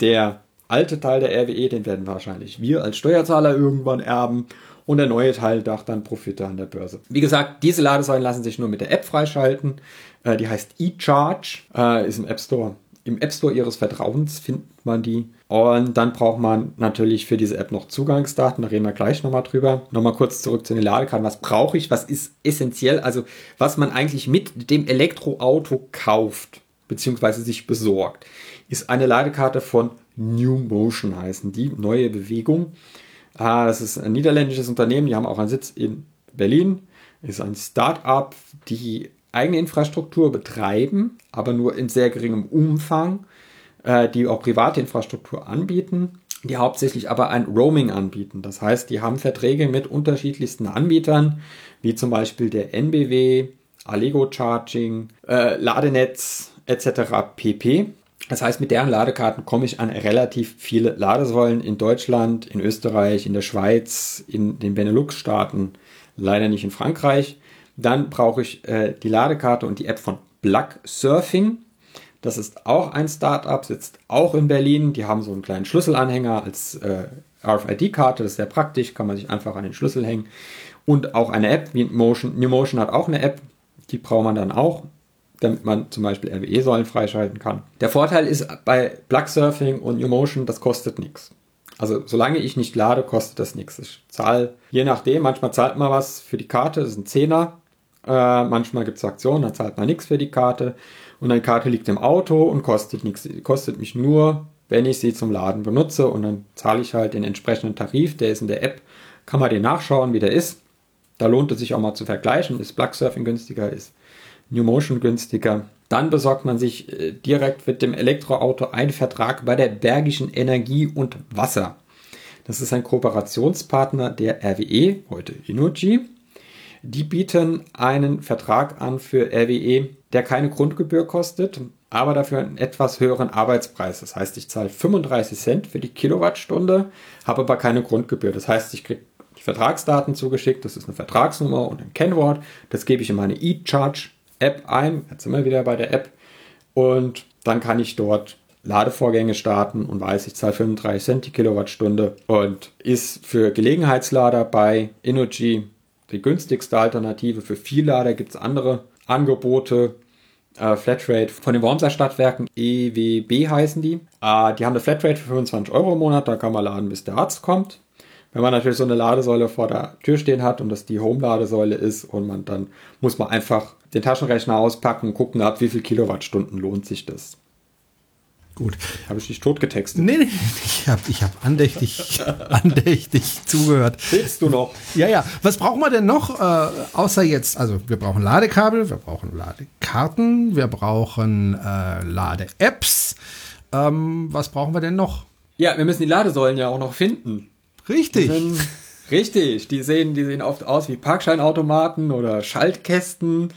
Der alte Teil der RWE, den werden wahrscheinlich wir als Steuerzahler irgendwann erben und der neue Teil dacht dann Profite an der Börse. Wie gesagt, diese Ladesäulen lassen sich nur mit der App freischalten. Äh, die heißt eCharge, äh, ist im App Store. Im App Store Ihres Vertrauens findet man die. Und dann braucht man natürlich für diese App noch Zugangsdaten. Da reden wir gleich nochmal drüber. Nochmal kurz zurück zu den Ladekarten. Was brauche ich? Was ist essentiell? Also, was man eigentlich mit dem Elektroauto kauft, beziehungsweise sich besorgt, ist eine Ladekarte von New Motion heißen die. Neue Bewegung. Ah, das ist ein niederländisches Unternehmen, die haben auch einen Sitz in Berlin. Ist ein Start-up, die eigene Infrastruktur betreiben, aber nur in sehr geringem Umfang, äh, die auch private Infrastruktur anbieten, die hauptsächlich aber ein Roaming anbieten. Das heißt, die haben Verträge mit unterschiedlichsten Anbietern, wie zum Beispiel der NBW, Allego Charging, äh, Ladenetz etc. pp. Das heißt, mit deren Ladekarten komme ich an relativ viele Ladesäulen in Deutschland, in Österreich, in der Schweiz, in den Benelux-Staaten, leider nicht in Frankreich. Dann brauche ich äh, die Ladekarte und die App von Plug Surfing. Das ist auch ein Startup, sitzt auch in Berlin. Die haben so einen kleinen Schlüsselanhänger als äh, RFID-Karte. Das ist sehr praktisch, kann man sich einfach an den Schlüssel hängen. Und auch eine App, wie Motion. New Motion hat auch eine App, die braucht man dann auch damit man zum Beispiel RWE-Säulen freischalten kann. Der Vorteil ist bei Plug Surfing und Umotion, das kostet nichts. Also solange ich nicht lade, kostet das nichts. Ich zahle, je nachdem, manchmal zahlt man was für die Karte, das ist ein Zehner. Äh, manchmal gibt es Aktionen, da zahlt man nichts für die Karte. Und eine Karte liegt im Auto und kostet nichts. Kostet mich nur, wenn ich sie zum Laden benutze. Und dann zahle ich halt den entsprechenden Tarif, der ist in der App. Kann man den nachschauen, wie der ist. Da lohnt es sich auch mal zu vergleichen. Ist Plug Surfing günstiger? Ist New Motion günstiger. Dann besorgt man sich äh, direkt mit dem Elektroauto einen Vertrag bei der Bergischen Energie und Wasser. Das ist ein Kooperationspartner der RWE, heute Inuji. Die bieten einen Vertrag an für RWE, der keine Grundgebühr kostet, aber dafür einen etwas höheren Arbeitspreis. Das heißt, ich zahle 35 Cent für die Kilowattstunde, habe aber keine Grundgebühr. Das heißt, ich kriege die Vertragsdaten zugeschickt, das ist eine Vertragsnummer und ein Kennwort. Das gebe ich in meine E-Charge-App ein. Jetzt wir wieder bei der App. Und dann kann ich dort Ladevorgänge starten und weiß, ich zahle 35 Cent die Kilowattstunde und ist für Gelegenheitslader bei Energy die günstigste Alternative. Für Viellader gibt es andere Angebote. Äh, Flatrate von den Wormser Stadtwerken, EWB heißen die. Äh, die haben eine Flatrate für 25 Euro im Monat, da kann man laden, bis der Arzt kommt. Wenn man natürlich so eine Ladesäule vor der Tür stehen hat und das die Home-Ladesäule ist und man dann muss man einfach den Taschenrechner auspacken und gucken, ab wie viel Kilowattstunden lohnt sich das. Gut. Habe ich dich totgetextet? Nee, nee, ich habe ich hab andächtig, andächtig zugehört. Willst du noch? Ja, ja. Was brauchen wir denn noch, äh, außer jetzt? Also, wir brauchen Ladekabel, wir brauchen Ladekarten, wir brauchen äh, Lade-Apps. Ähm, was brauchen wir denn noch? Ja, wir müssen die Ladesäulen ja auch noch finden. Richtig. Die sind, richtig. Die sehen, die sehen oft aus wie Parkscheinautomaten oder Schaltkästen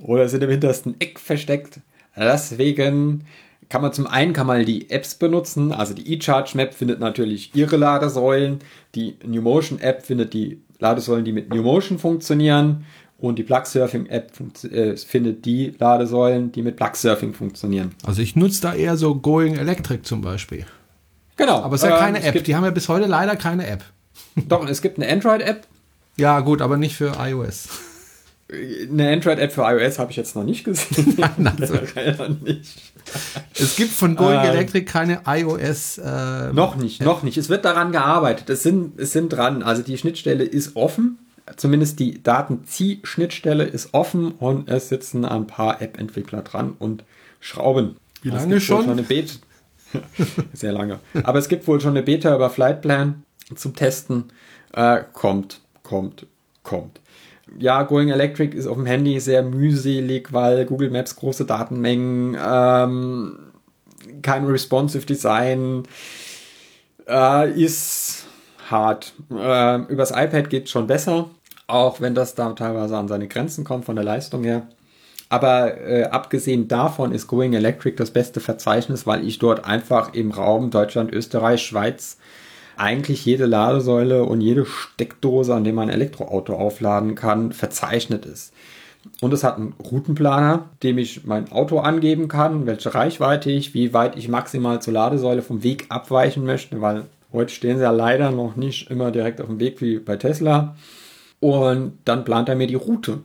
oder sind im hintersten Eck versteckt. Deswegen kann man zum einen kann man die Apps benutzen, also die eCharge Map findet natürlich ihre Ladesäulen, die New Motion App findet die Ladesäulen, die mit New Motion funktionieren und die Plug Surfing App äh, findet die Ladesäulen, die mit Plug Surfing funktionieren. Also ich nutze da eher so Going Electric zum Beispiel. Genau. Aber es ist ja keine ähm, App. Die haben ja bis heute leider keine App. doch, es gibt eine Android App. Ja, gut, aber nicht für iOS. Eine Android-App für iOS habe ich jetzt noch nicht gesehen. Nein, also. Nicht. Es gibt von Going Ähm, Electric keine iOS. Äh, Noch nicht, noch nicht. Es wird daran gearbeitet. Es sind, es sind dran. Also die Schnittstelle ist offen. Zumindest die Datenzieh-Schnittstelle ist offen und es sitzen ein paar App-Entwickler dran und schrauben. Wie lange wohl schon? eine Beta. Sehr lange. Aber es gibt wohl schon eine Beta über Flightplan zum Testen. Äh, kommt, kommt, kommt. Ja, Going Electric ist auf dem Handy sehr mühselig, weil Google Maps große Datenmengen, ähm, kein responsive Design, äh, ist hart. Äh, übers iPad geht schon besser, auch wenn das da teilweise an seine Grenzen kommt von der Leistung her. Aber äh, abgesehen davon ist Going Electric das beste Verzeichnis, weil ich dort einfach im Raum Deutschland, Österreich, Schweiz eigentlich jede Ladesäule und jede Steckdose, an dem man ein Elektroauto aufladen kann, verzeichnet ist. Und es hat einen Routenplaner, dem ich mein Auto angeben kann, welche Reichweite ich, wie weit ich maximal zur Ladesäule vom Weg abweichen möchte, weil heute stehen sie ja leider noch nicht immer direkt auf dem Weg wie bei Tesla. Und dann plant er mir die Route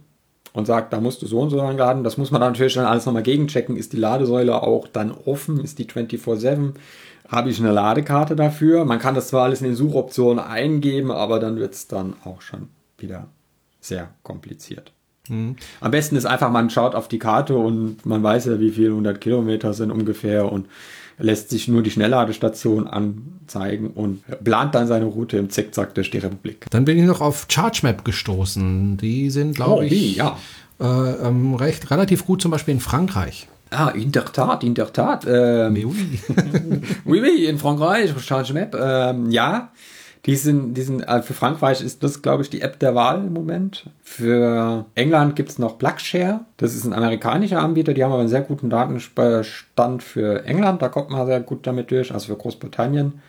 und sagt, da musst du so und so lang laden. Das muss man dann natürlich dann alles nochmal gegenchecken. Ist die Ladesäule auch dann offen? Ist die 24-7? Habe ich eine Ladekarte dafür? Man kann das zwar alles in den Suchoptionen eingeben, aber dann wird es dann auch schon wieder sehr kompliziert. Am besten ist einfach, man schaut auf die Karte und man weiß ja, wie viele 100 Kilometer sind ungefähr und lässt sich nur die Schnellladestation anzeigen und plant dann seine Route im Zickzack durch die Republik. Dann bin ich noch auf ChargeMap gestoßen. Die sind, glaube Oh, ich, wie? Ja. äh, ähm, recht relativ gut, zum Beispiel in Frankreich. Ah, in der Tat, in der Tat. Ähm, Mais oui. oui, oui, in Frankreich, Change Map. Ähm, ja, die sind, die äh, für Frankreich ist das, glaube ich, die App der Wahl im Moment. Für England gibt es noch Plugshare. Das ist ein amerikanischer Anbieter, die haben aber einen sehr guten Datenbestand für England. Da kommt man sehr gut damit durch, also für Großbritannien.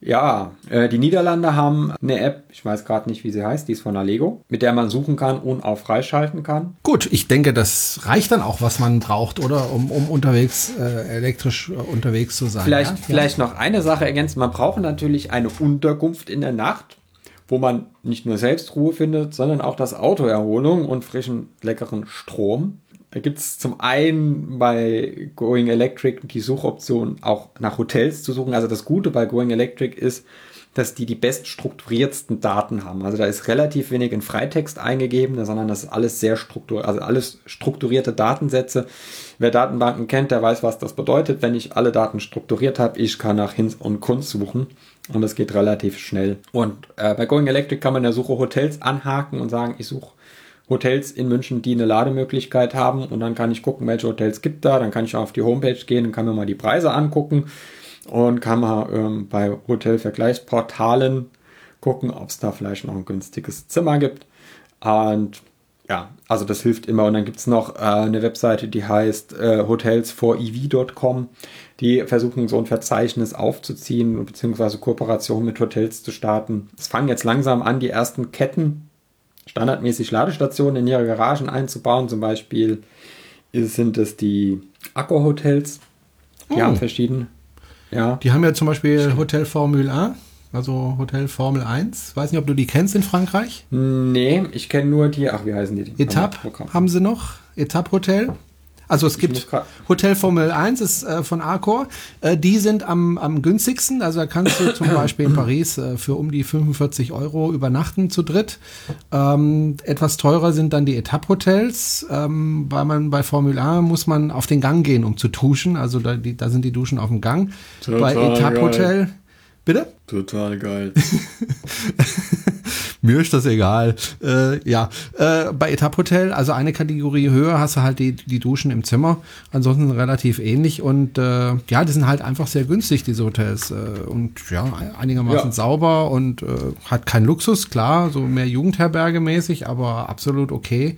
Ja, äh, die Niederlande haben eine App, ich weiß gerade nicht, wie sie heißt, die ist von Allego, mit der man suchen kann und auch freischalten kann. Gut, ich denke, das reicht dann auch, was man braucht, oder? Um, um unterwegs, äh, elektrisch äh, unterwegs zu sein. Vielleicht, ja? vielleicht noch eine Sache ergänzen. Man braucht natürlich eine Unterkunft in der Nacht, wo man nicht nur selbst Ruhe findet, sondern auch das Auto Erholung und frischen, leckeren Strom. Da gibt es zum einen bei Going Electric die Suchoption auch nach Hotels zu suchen. Also das Gute bei Going Electric ist, dass die die beststrukturiertsten Daten haben. Also da ist relativ wenig in Freitext eingegeben, sondern das ist alles sehr strukturiert, also alles strukturierte Datensätze. Wer Datenbanken kennt, der weiß, was das bedeutet. Wenn ich alle Daten strukturiert habe, ich kann nach Hinz und Kunst suchen und das geht relativ schnell. Und äh, bei Going Electric kann man in der Suche Hotels anhaken und sagen, ich suche Hotels in München, die eine Lademöglichkeit haben und dann kann ich gucken, welche Hotels gibt da, dann kann ich auf die Homepage gehen und kann mir mal die Preise angucken und kann mal ähm, bei Hotelvergleichsportalen gucken, ob es da vielleicht noch ein günstiges Zimmer gibt. Und ja, also das hilft immer. Und dann gibt es noch äh, eine Webseite, die heißt äh, hotels4ev.com. Die versuchen so ein Verzeichnis aufzuziehen beziehungsweise Kooperation mit Hotels zu starten. Es fangen jetzt langsam an, die ersten Ketten standardmäßig Ladestationen in ihre Garagen einzubauen. Zum Beispiel sind es die Akku-Hotels. Die oh. haben verschiedene. Ja. Die haben ja zum Beispiel Hotel Formule 1 also Hotel Formel 1. Weiß nicht, ob du die kennst in Frankreich? Nee, ich kenne nur die, ach, wie heißen die? die Etappe haben sie noch. Etappe Hotel. Also es gibt Hotel Formel 1 ist äh, von Accor. Äh, die sind am, am günstigsten. Also da kannst du zum Beispiel in Paris äh, für um die 45 Euro übernachten zu dritt. Ähm, etwas teurer sind dann die Etappe-Hotels, ähm, weil man bei Formel 1 muss man auf den Gang gehen, um zu duschen. Also da, die, da sind die Duschen auf dem Gang. Total bei Etappe-Hotel Bitte? Total geil. Mir ist das egal. Äh, ja, äh, bei Etapp Hotel, also eine Kategorie höher, hast du halt die, die Duschen im Zimmer. Ansonsten relativ ähnlich und äh, ja, die sind halt einfach sehr günstig, diese Hotels. Äh, und ja, einigermaßen ja. sauber und äh, hat keinen Luxus, klar, so mehr Jugendherberge mäßig, aber absolut okay.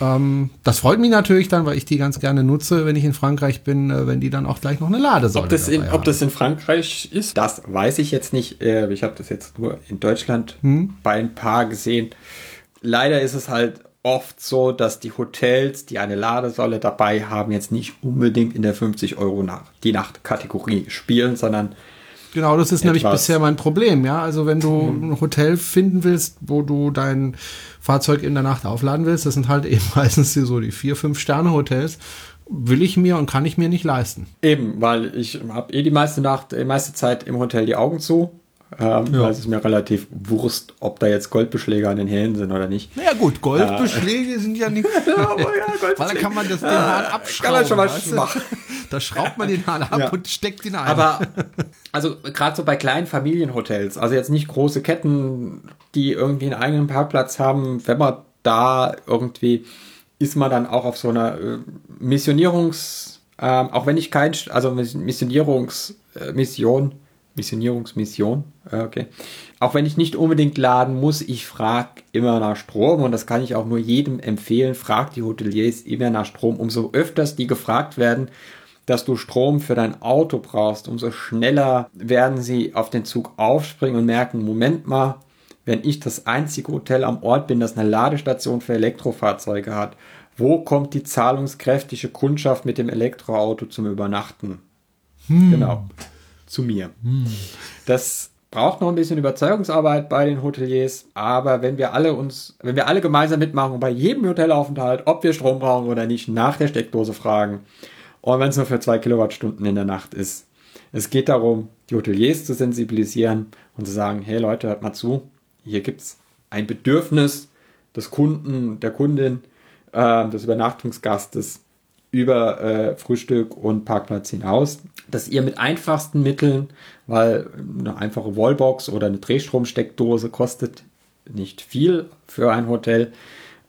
Ähm, das freut mich natürlich dann, weil ich die ganz gerne nutze, wenn ich in Frankreich bin, äh, wenn die dann auch gleich noch eine Ladesäule ob das in, Ob das in Frankreich ist, das weiß ich jetzt nicht. Äh, ich habe das jetzt nur in Deutschland hm? bei ein paar gesehen. Leider ist es halt oft so, dass die Hotels, die eine Ladesäule dabei haben, jetzt nicht unbedingt in der 50 Euro nach die Nacht-Kategorie spielen, sondern Genau, das ist nämlich bisher mein Problem, ja. Also wenn du mhm. ein Hotel finden willst, wo du dein Fahrzeug in der Nacht aufladen willst, das sind halt eben meistens so die vier, fünf Sterne Hotels, will ich mir und kann ich mir nicht leisten. Eben, weil ich habe eh die meiste Nacht, die meiste Zeit im Hotel die Augen zu ähm, ja. Weil es ist mir relativ Wurst, ob da jetzt Goldbeschläge an den Hähnen sind oder nicht. Naja gut, Goldbeschläge äh. sind ja nicht. aber ja, weil dann kann man das, den Hahn abschrauben. Kann man schon mal machen. Da schraubt man den Hahn ab ja. und steckt ihn ein. Aber also gerade so bei kleinen Familienhotels, also jetzt nicht große Ketten, die irgendwie einen eigenen Parkplatz haben, wenn man da irgendwie ist man dann auch auf so einer äh, Missionierungs, äh, auch wenn ich kein, also Missionierungsmission, äh, Missionierungsmission, okay. Auch wenn ich nicht unbedingt laden muss, ich frage immer nach Strom und das kann ich auch nur jedem empfehlen. Frag die Hoteliers immer nach Strom. Umso öfters die gefragt werden, dass du Strom für dein Auto brauchst, umso schneller werden sie auf den Zug aufspringen und merken, Moment mal, wenn ich das einzige Hotel am Ort bin, das eine Ladestation für Elektrofahrzeuge hat, wo kommt die zahlungskräftige Kundschaft mit dem Elektroauto zum Übernachten? Hm. Genau zu mir. Das braucht noch ein bisschen Überzeugungsarbeit bei den Hoteliers, aber wenn wir alle uns, wenn wir alle gemeinsam mitmachen bei jedem Hotelaufenthalt, ob wir Strom brauchen oder nicht, nach der Steckdose fragen und wenn es nur für zwei Kilowattstunden in der Nacht ist. Es geht darum, die Hoteliers zu sensibilisieren und zu sagen, hey Leute, hört mal zu, hier gibt es ein Bedürfnis des Kunden, der Kundin, äh, des Übernachtungsgastes über äh, Frühstück und Parkplatz hinaus, dass ihr mit einfachsten Mitteln, weil eine einfache Wallbox oder eine Drehstromsteckdose kostet nicht viel für ein Hotel,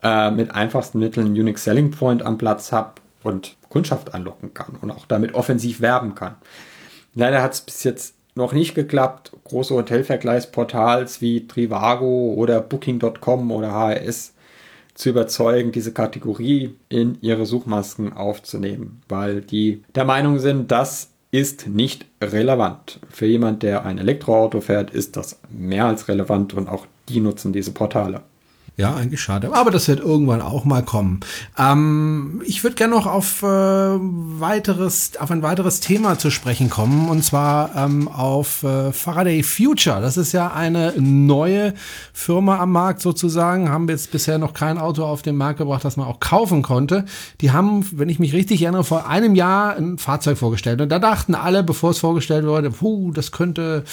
äh, mit einfachsten Mitteln einen Unique Selling Point am Platz habt und Kundschaft anlocken kann und auch damit offensiv werben kann. Leider hat es bis jetzt noch nicht geklappt. Große Hotelvergleichsportals wie Trivago oder Booking.com oder HRS zu überzeugen, diese Kategorie in ihre Suchmasken aufzunehmen, weil die der Meinung sind, das ist nicht relevant. Für jemand, der ein Elektroauto fährt, ist das mehr als relevant und auch die nutzen diese Portale. Ja, eigentlich schade. Aber das wird irgendwann auch mal kommen. Ähm, ich würde gerne noch auf, äh, weiteres, auf ein weiteres Thema zu sprechen kommen, und zwar ähm, auf äh, Faraday Future. Das ist ja eine neue Firma am Markt sozusagen. Haben jetzt bisher noch kein Auto auf den Markt gebracht, das man auch kaufen konnte. Die haben, wenn ich mich richtig erinnere, vor einem Jahr ein Fahrzeug vorgestellt. Und da dachten alle, bevor es vorgestellt wurde, puh, das könnte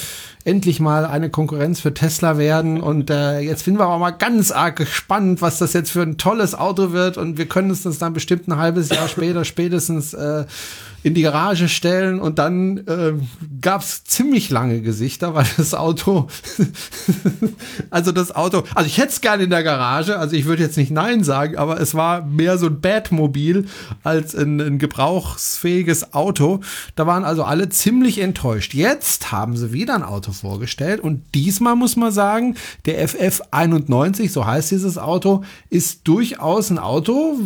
endlich mal eine Konkurrenz für Tesla werden. Und äh, jetzt finden wir aber mal ganz arg gespannt, was das jetzt für ein tolles Auto wird. Und wir können es uns dann bestimmt ein halbes Jahr später spätestens äh, in die Garage stellen und dann äh, gab es ziemlich lange Gesichter, weil das Auto, also das Auto, also ich hätte es gerne in der Garage, also ich würde jetzt nicht Nein sagen, aber es war mehr so ein Batmobil als ein, ein gebrauchsfähiges Auto. Da waren also alle ziemlich enttäuscht. Jetzt haben sie wieder ein Auto vorgestellt und diesmal muss man sagen, der FF91, so heißt dieses Auto, ist durchaus ein Auto,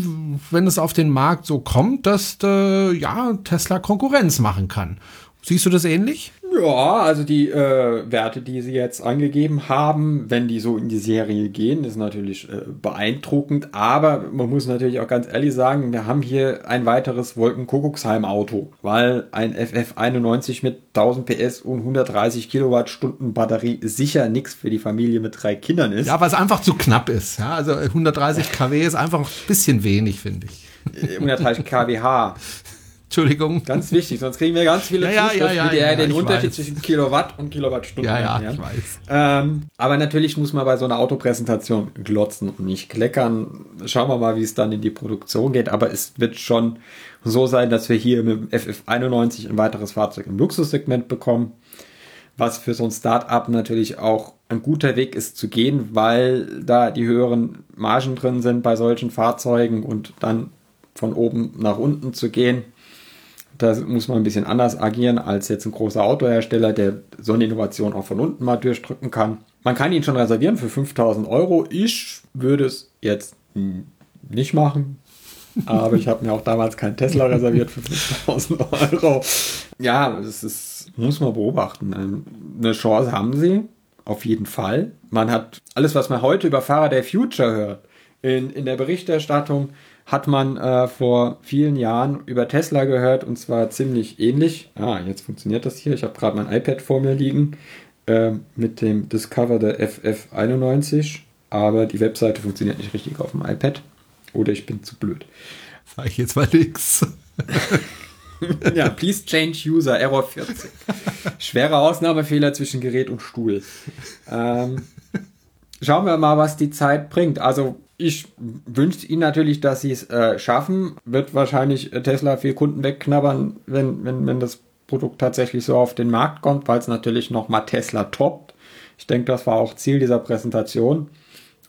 wenn es auf den Markt so kommt, dass äh, ja Tesla Konkurrenz machen kann. Siehst du das ähnlich? Ja, also die äh, Werte, die sie jetzt angegeben haben, wenn die so in die Serie gehen, ist natürlich äh, beeindruckend. Aber man muss natürlich auch ganz ehrlich sagen, wir haben hier ein weiteres Wolkenkuckucksheim-Auto, weil ein FF91 mit 1000 PS und 130 Kilowattstunden Batterie sicher nichts für die Familie mit drei Kindern ist. Ja, weil es einfach zu knapp ist. Ja, also 130 kW ist einfach ein bisschen wenig, finde ich. 130 kWh. Entschuldigung. Ganz wichtig, sonst kriegen wir ganz viele ja, ja, ja, ja, der den Unterschied weiß. zwischen Kilowatt und Kilowattstunden. Ja, ja, ich weiß. Ähm, aber natürlich muss man bei so einer Autopräsentation glotzen und nicht kleckern. Schauen wir mal, wie es dann in die Produktion geht. Aber es wird schon so sein, dass wir hier mit dem FF91 ein weiteres Fahrzeug im Luxussegment bekommen. Was für so ein Start-up natürlich auch ein guter Weg ist zu gehen, weil da die höheren Margen drin sind bei solchen Fahrzeugen und dann von oben nach unten zu gehen. Da muss man ein bisschen anders agieren als jetzt ein großer Autohersteller, der so eine Innovation auch von unten mal durchdrücken kann. Man kann ihn schon reservieren für 5000 Euro. Ich würde es jetzt nicht machen. Aber ich habe mir auch damals keinen Tesla reserviert für 5000 Euro. Ja, das ist, muss man beobachten. Ähm, Eine Chance haben sie, auf jeden Fall. Man hat alles, was man heute über Faraday Future hört, in, in der Berichterstattung hat man äh, vor vielen Jahren über Tesla gehört und zwar ziemlich ähnlich. Ah, jetzt funktioniert das hier. Ich habe gerade mein iPad vor mir liegen äh, mit dem Discover der FF91, aber die Webseite funktioniert nicht richtig auf dem iPad oder ich bin zu blöd. Sag ich jetzt mal nix. ja, please change user, Error 40. Schwere Ausnahmefehler zwischen Gerät und Stuhl. Ähm, schauen wir mal, was die Zeit bringt. Also ich wünsche Ihnen natürlich, dass Sie es äh, schaffen. Wird wahrscheinlich äh, Tesla viel Kunden wegknabbern, wenn, wenn, wenn das Produkt tatsächlich so auf den Markt kommt, weil es natürlich nochmal Tesla toppt. Ich denke, das war auch Ziel dieser Präsentation,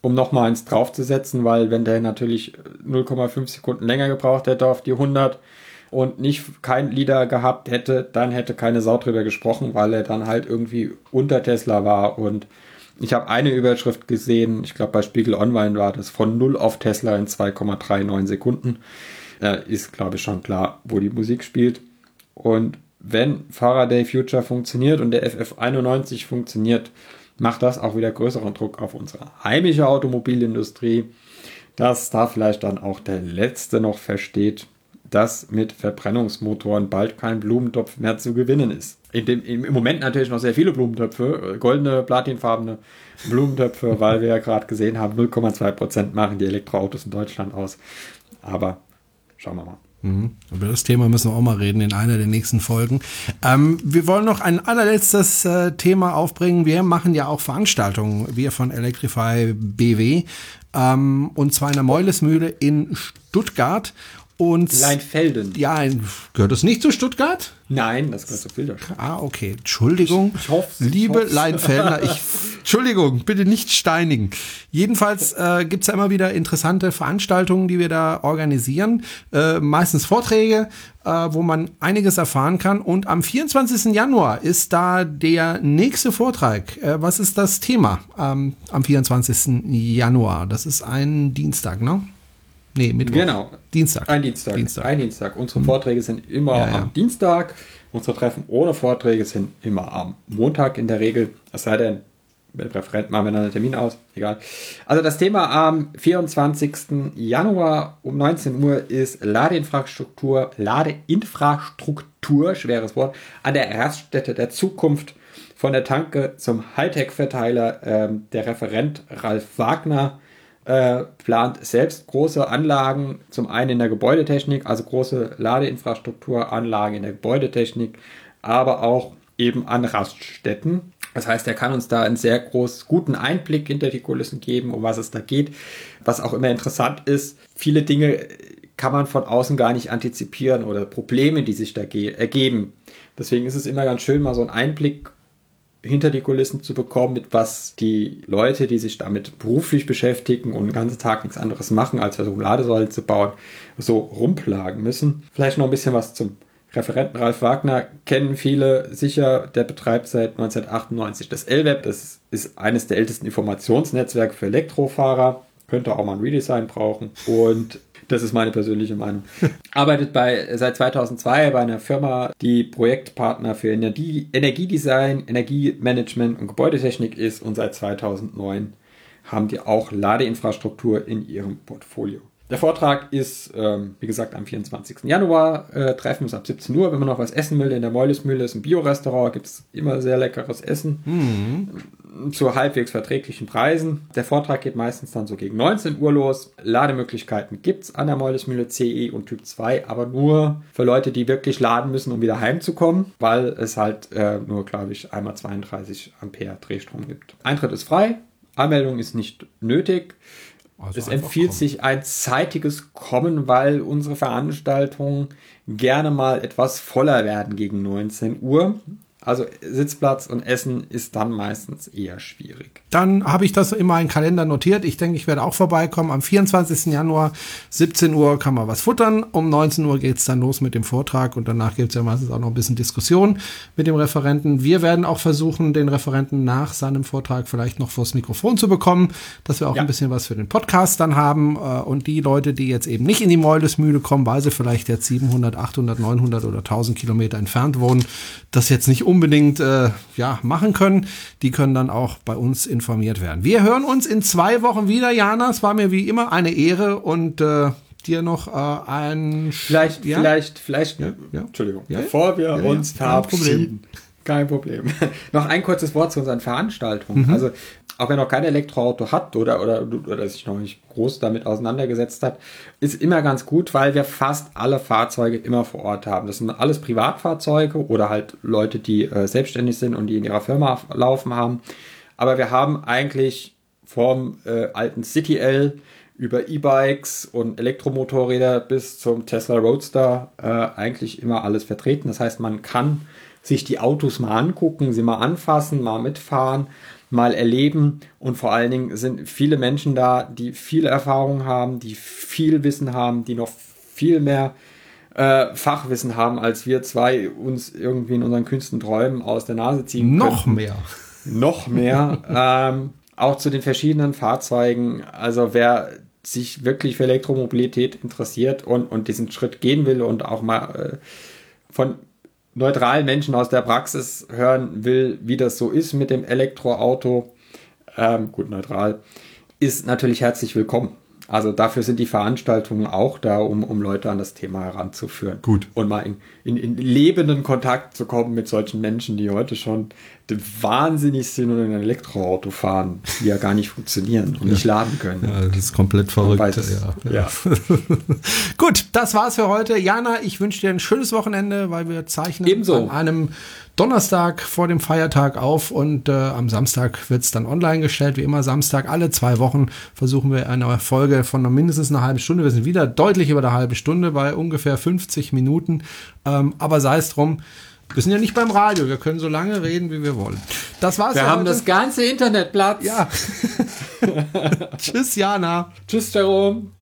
um nochmal eins draufzusetzen, weil wenn der natürlich 0,5 Sekunden länger gebraucht hätte auf die 100 und nicht kein Leader gehabt hätte, dann hätte keine Sau drüber gesprochen, weil er dann halt irgendwie unter Tesla war und ich habe eine Überschrift gesehen, ich glaube bei Spiegel Online war das, von 0 auf Tesla in 2,39 Sekunden. Äh, ist, glaube ich, schon klar, wo die Musik spielt. Und wenn Faraday Future funktioniert und der FF91 funktioniert, macht das auch wieder größeren Druck auf unsere heimische Automobilindustrie, dass da vielleicht dann auch der Letzte noch versteht, dass mit Verbrennungsmotoren bald kein Blumentopf mehr zu gewinnen ist. In dem, Im Moment natürlich noch sehr viele Blumentöpfe, goldene, platinfarbene Blumentöpfe, weil wir ja gerade gesehen haben, 0,2% machen die Elektroautos in Deutschland aus. Aber schauen wir mal. Mhm. Über das Thema müssen wir auch mal reden in einer der nächsten Folgen. Ähm, wir wollen noch ein allerletztes äh, Thema aufbringen. Wir machen ja auch Veranstaltungen, wir von Electrify BW, ähm, und zwar in der Meulesmühle in Stuttgart. Und Leinfelden. ja, gehört das nicht zu Stuttgart? Nein, das zu Filderstadt. Ah, okay. Entschuldigung. Ich ich Liebe hoff's. Leinfeldner, ich, Entschuldigung, bitte nicht steinigen. Jedenfalls äh, gibt's ja immer wieder interessante Veranstaltungen, die wir da organisieren. Äh, meistens Vorträge, äh, wo man einiges erfahren kann. Und am 24. Januar ist da der nächste Vortrag. Äh, was ist das Thema ähm, am 24. Januar? Das ist ein Dienstag, ne? Nee, Mittwoch. Genau. Dienstag. Ein Dienstag. Dienstag. Ein Dienstag. Unsere Vorträge sind immer Ja, ja. am Dienstag. Unsere Treffen ohne Vorträge sind immer am Montag in der Regel. Es sei denn, mit Referent machen wir dann einen Termin aus. Egal. Also das Thema am 24. Januar um 19 Uhr ist Ladeinfrastruktur, Ladeinfrastruktur, schweres Wort, an der Raststätte der Zukunft von der Tanke zum Hightech-Verteiler. Ähm, der Referent Ralf Wagner äh, plant selbst große Anlagen, zum einen in der Gebäudetechnik, also große Ladeinfrastrukturanlagen in der Gebäudetechnik, aber auch eben an Raststätten. Das heißt, er kann uns da einen sehr groß guten Einblick hinter die Kulissen geben, um was es da geht. Was auch immer interessant ist, viele Dinge kann man von außen gar nicht antizipieren oder Probleme, die sich da ergeben. Deswegen ist es immer ganz schön, mal so einen Einblick hinter die Kulissen zu bekommen, mit was die Leute, die sich damit beruflich beschäftigen und den ganzen Tag nichts anderes machen, als versuchen Ladesäulen zu bauen, so rumplagen müssen. Vielleicht noch ein bisschen was zum Referenten Ralf Wagner kennen viele sicher, der betreibt seit 1998 das LWeb. Das ist eines der ältesten Informationsnetzwerke für Elektrofahrer. Könnte auch mal ein Redesign brauchen. Und das ist meine persönliche Meinung. Arbeitet bei, seit 2002 bei einer Firma, die Projektpartner für Energie, Energiedesign, Energiemanagement und Gebäudetechnik ist und seit 2009 haben die auch Ladeinfrastruktur in ihrem Portfolio. Der Vortrag ist, ähm, wie gesagt, am 24. Januar. Äh, treffen uns ab 17 Uhr. Wenn man noch was essen will, in der Meulismühle ist ein Biorestaurant, gibt es immer sehr leckeres Essen mhm. Zu halbwegs verträglichen Preisen. Der Vortrag geht meistens dann so gegen 19 Uhr los. Lademöglichkeiten gibt es an der Meulismühle CE und Typ 2, aber nur für Leute, die wirklich laden müssen, um wieder heimzukommen, weil es halt äh, nur, glaube ich, einmal 32 Ampere Drehstrom gibt. Eintritt ist frei. Anmeldung ist nicht nötig. Also es empfiehlt kommen. sich ein zeitiges Kommen, weil unsere Veranstaltungen gerne mal etwas voller werden gegen 19 Uhr. Also Sitzplatz und Essen ist dann meistens eher schwierig. Dann habe ich das in meinen Kalender notiert. Ich denke, ich werde auch vorbeikommen. Am 24. Januar, 17 Uhr kann man was futtern. Um 19 Uhr geht es dann los mit dem Vortrag und danach gibt es ja meistens auch noch ein bisschen Diskussion mit dem Referenten. Wir werden auch versuchen, den Referenten nach seinem Vortrag vielleicht noch vors Mikrofon zu bekommen, dass wir auch ja. ein bisschen was für den Podcast dann haben. Äh, und die Leute, die jetzt eben nicht in die Meulesmühle kommen, weil sie vielleicht jetzt 700, 800, 900 oder 1000 Kilometer entfernt wohnen, das jetzt nicht unbedingt äh, ja, machen können, die können dann auch bei uns informiert werden. Wir hören uns in zwei Wochen wieder, Jana. Es war mir wie immer eine Ehre und äh, dir noch äh, ein vielleicht ja? vielleicht vielleicht ja, ja. Entschuldigung bevor wir uns verabschieden kein Problem. noch ein kurzes Wort zu unseren Veranstaltungen. Mhm. Also auch wenn er noch kein Elektroauto hat oder, oder, oder sich noch nicht groß damit auseinandergesetzt hat, ist immer ganz gut, weil wir fast alle Fahrzeuge immer vor Ort haben. Das sind alles Privatfahrzeuge oder halt Leute, die äh, selbstständig sind und die in ihrer Firma laufen haben. Aber wir haben eigentlich vom äh, alten City L über E-Bikes und Elektromotorräder bis zum Tesla Roadster äh, eigentlich immer alles vertreten. Das heißt, man kann sich die Autos mal angucken, sie mal anfassen, mal mitfahren mal erleben. Und vor allen Dingen sind viele Menschen da, die viel Erfahrung haben, die viel Wissen haben, die noch viel mehr äh, Fachwissen haben, als wir zwei uns irgendwie in unseren kühnsten Träumen aus der Nase ziehen können. Noch mehr. Noch mehr. ähm, auch zu den verschiedenen Fahrzeugen. Also wer sich wirklich für Elektromobilität interessiert und, und diesen Schritt gehen will und auch mal äh, von neutralen Menschen aus der Praxis hören will, wie das so ist mit dem Elektroauto, ähm, gut neutral, ist natürlich herzlich willkommen. Also dafür sind die Veranstaltungen auch da, um, um Leute an das Thema heranzuführen. Gut. Und mal in, in, in lebenden Kontakt zu kommen mit solchen Menschen, die heute schon wahnsinnig sind und in ein Elektroauto fahren, die ja gar nicht funktionieren und ja. nicht laden können. Ja, das ist komplett verrückt. Ja, ja. Gut, das war's für heute. Jana, ich wünsche dir ein schönes Wochenende, weil wir zeichnen Ebenso. an einem Donnerstag vor dem Feiertag auf und äh, am Samstag wird es dann online gestellt. Wie immer Samstag, alle zwei Wochen versuchen wir eine Folge von mindestens einer halben Stunde. Wir sind wieder deutlich über der halbe Stunde bei ungefähr 50 Minuten. Ähm, aber sei es drum. Wir sind ja nicht beim Radio, wir können so lange reden, wie wir wollen. Das war's. Wir haben heute. das ganze Internet Platz. Ja. Tschüss, Jana. Tschüss, Jerome.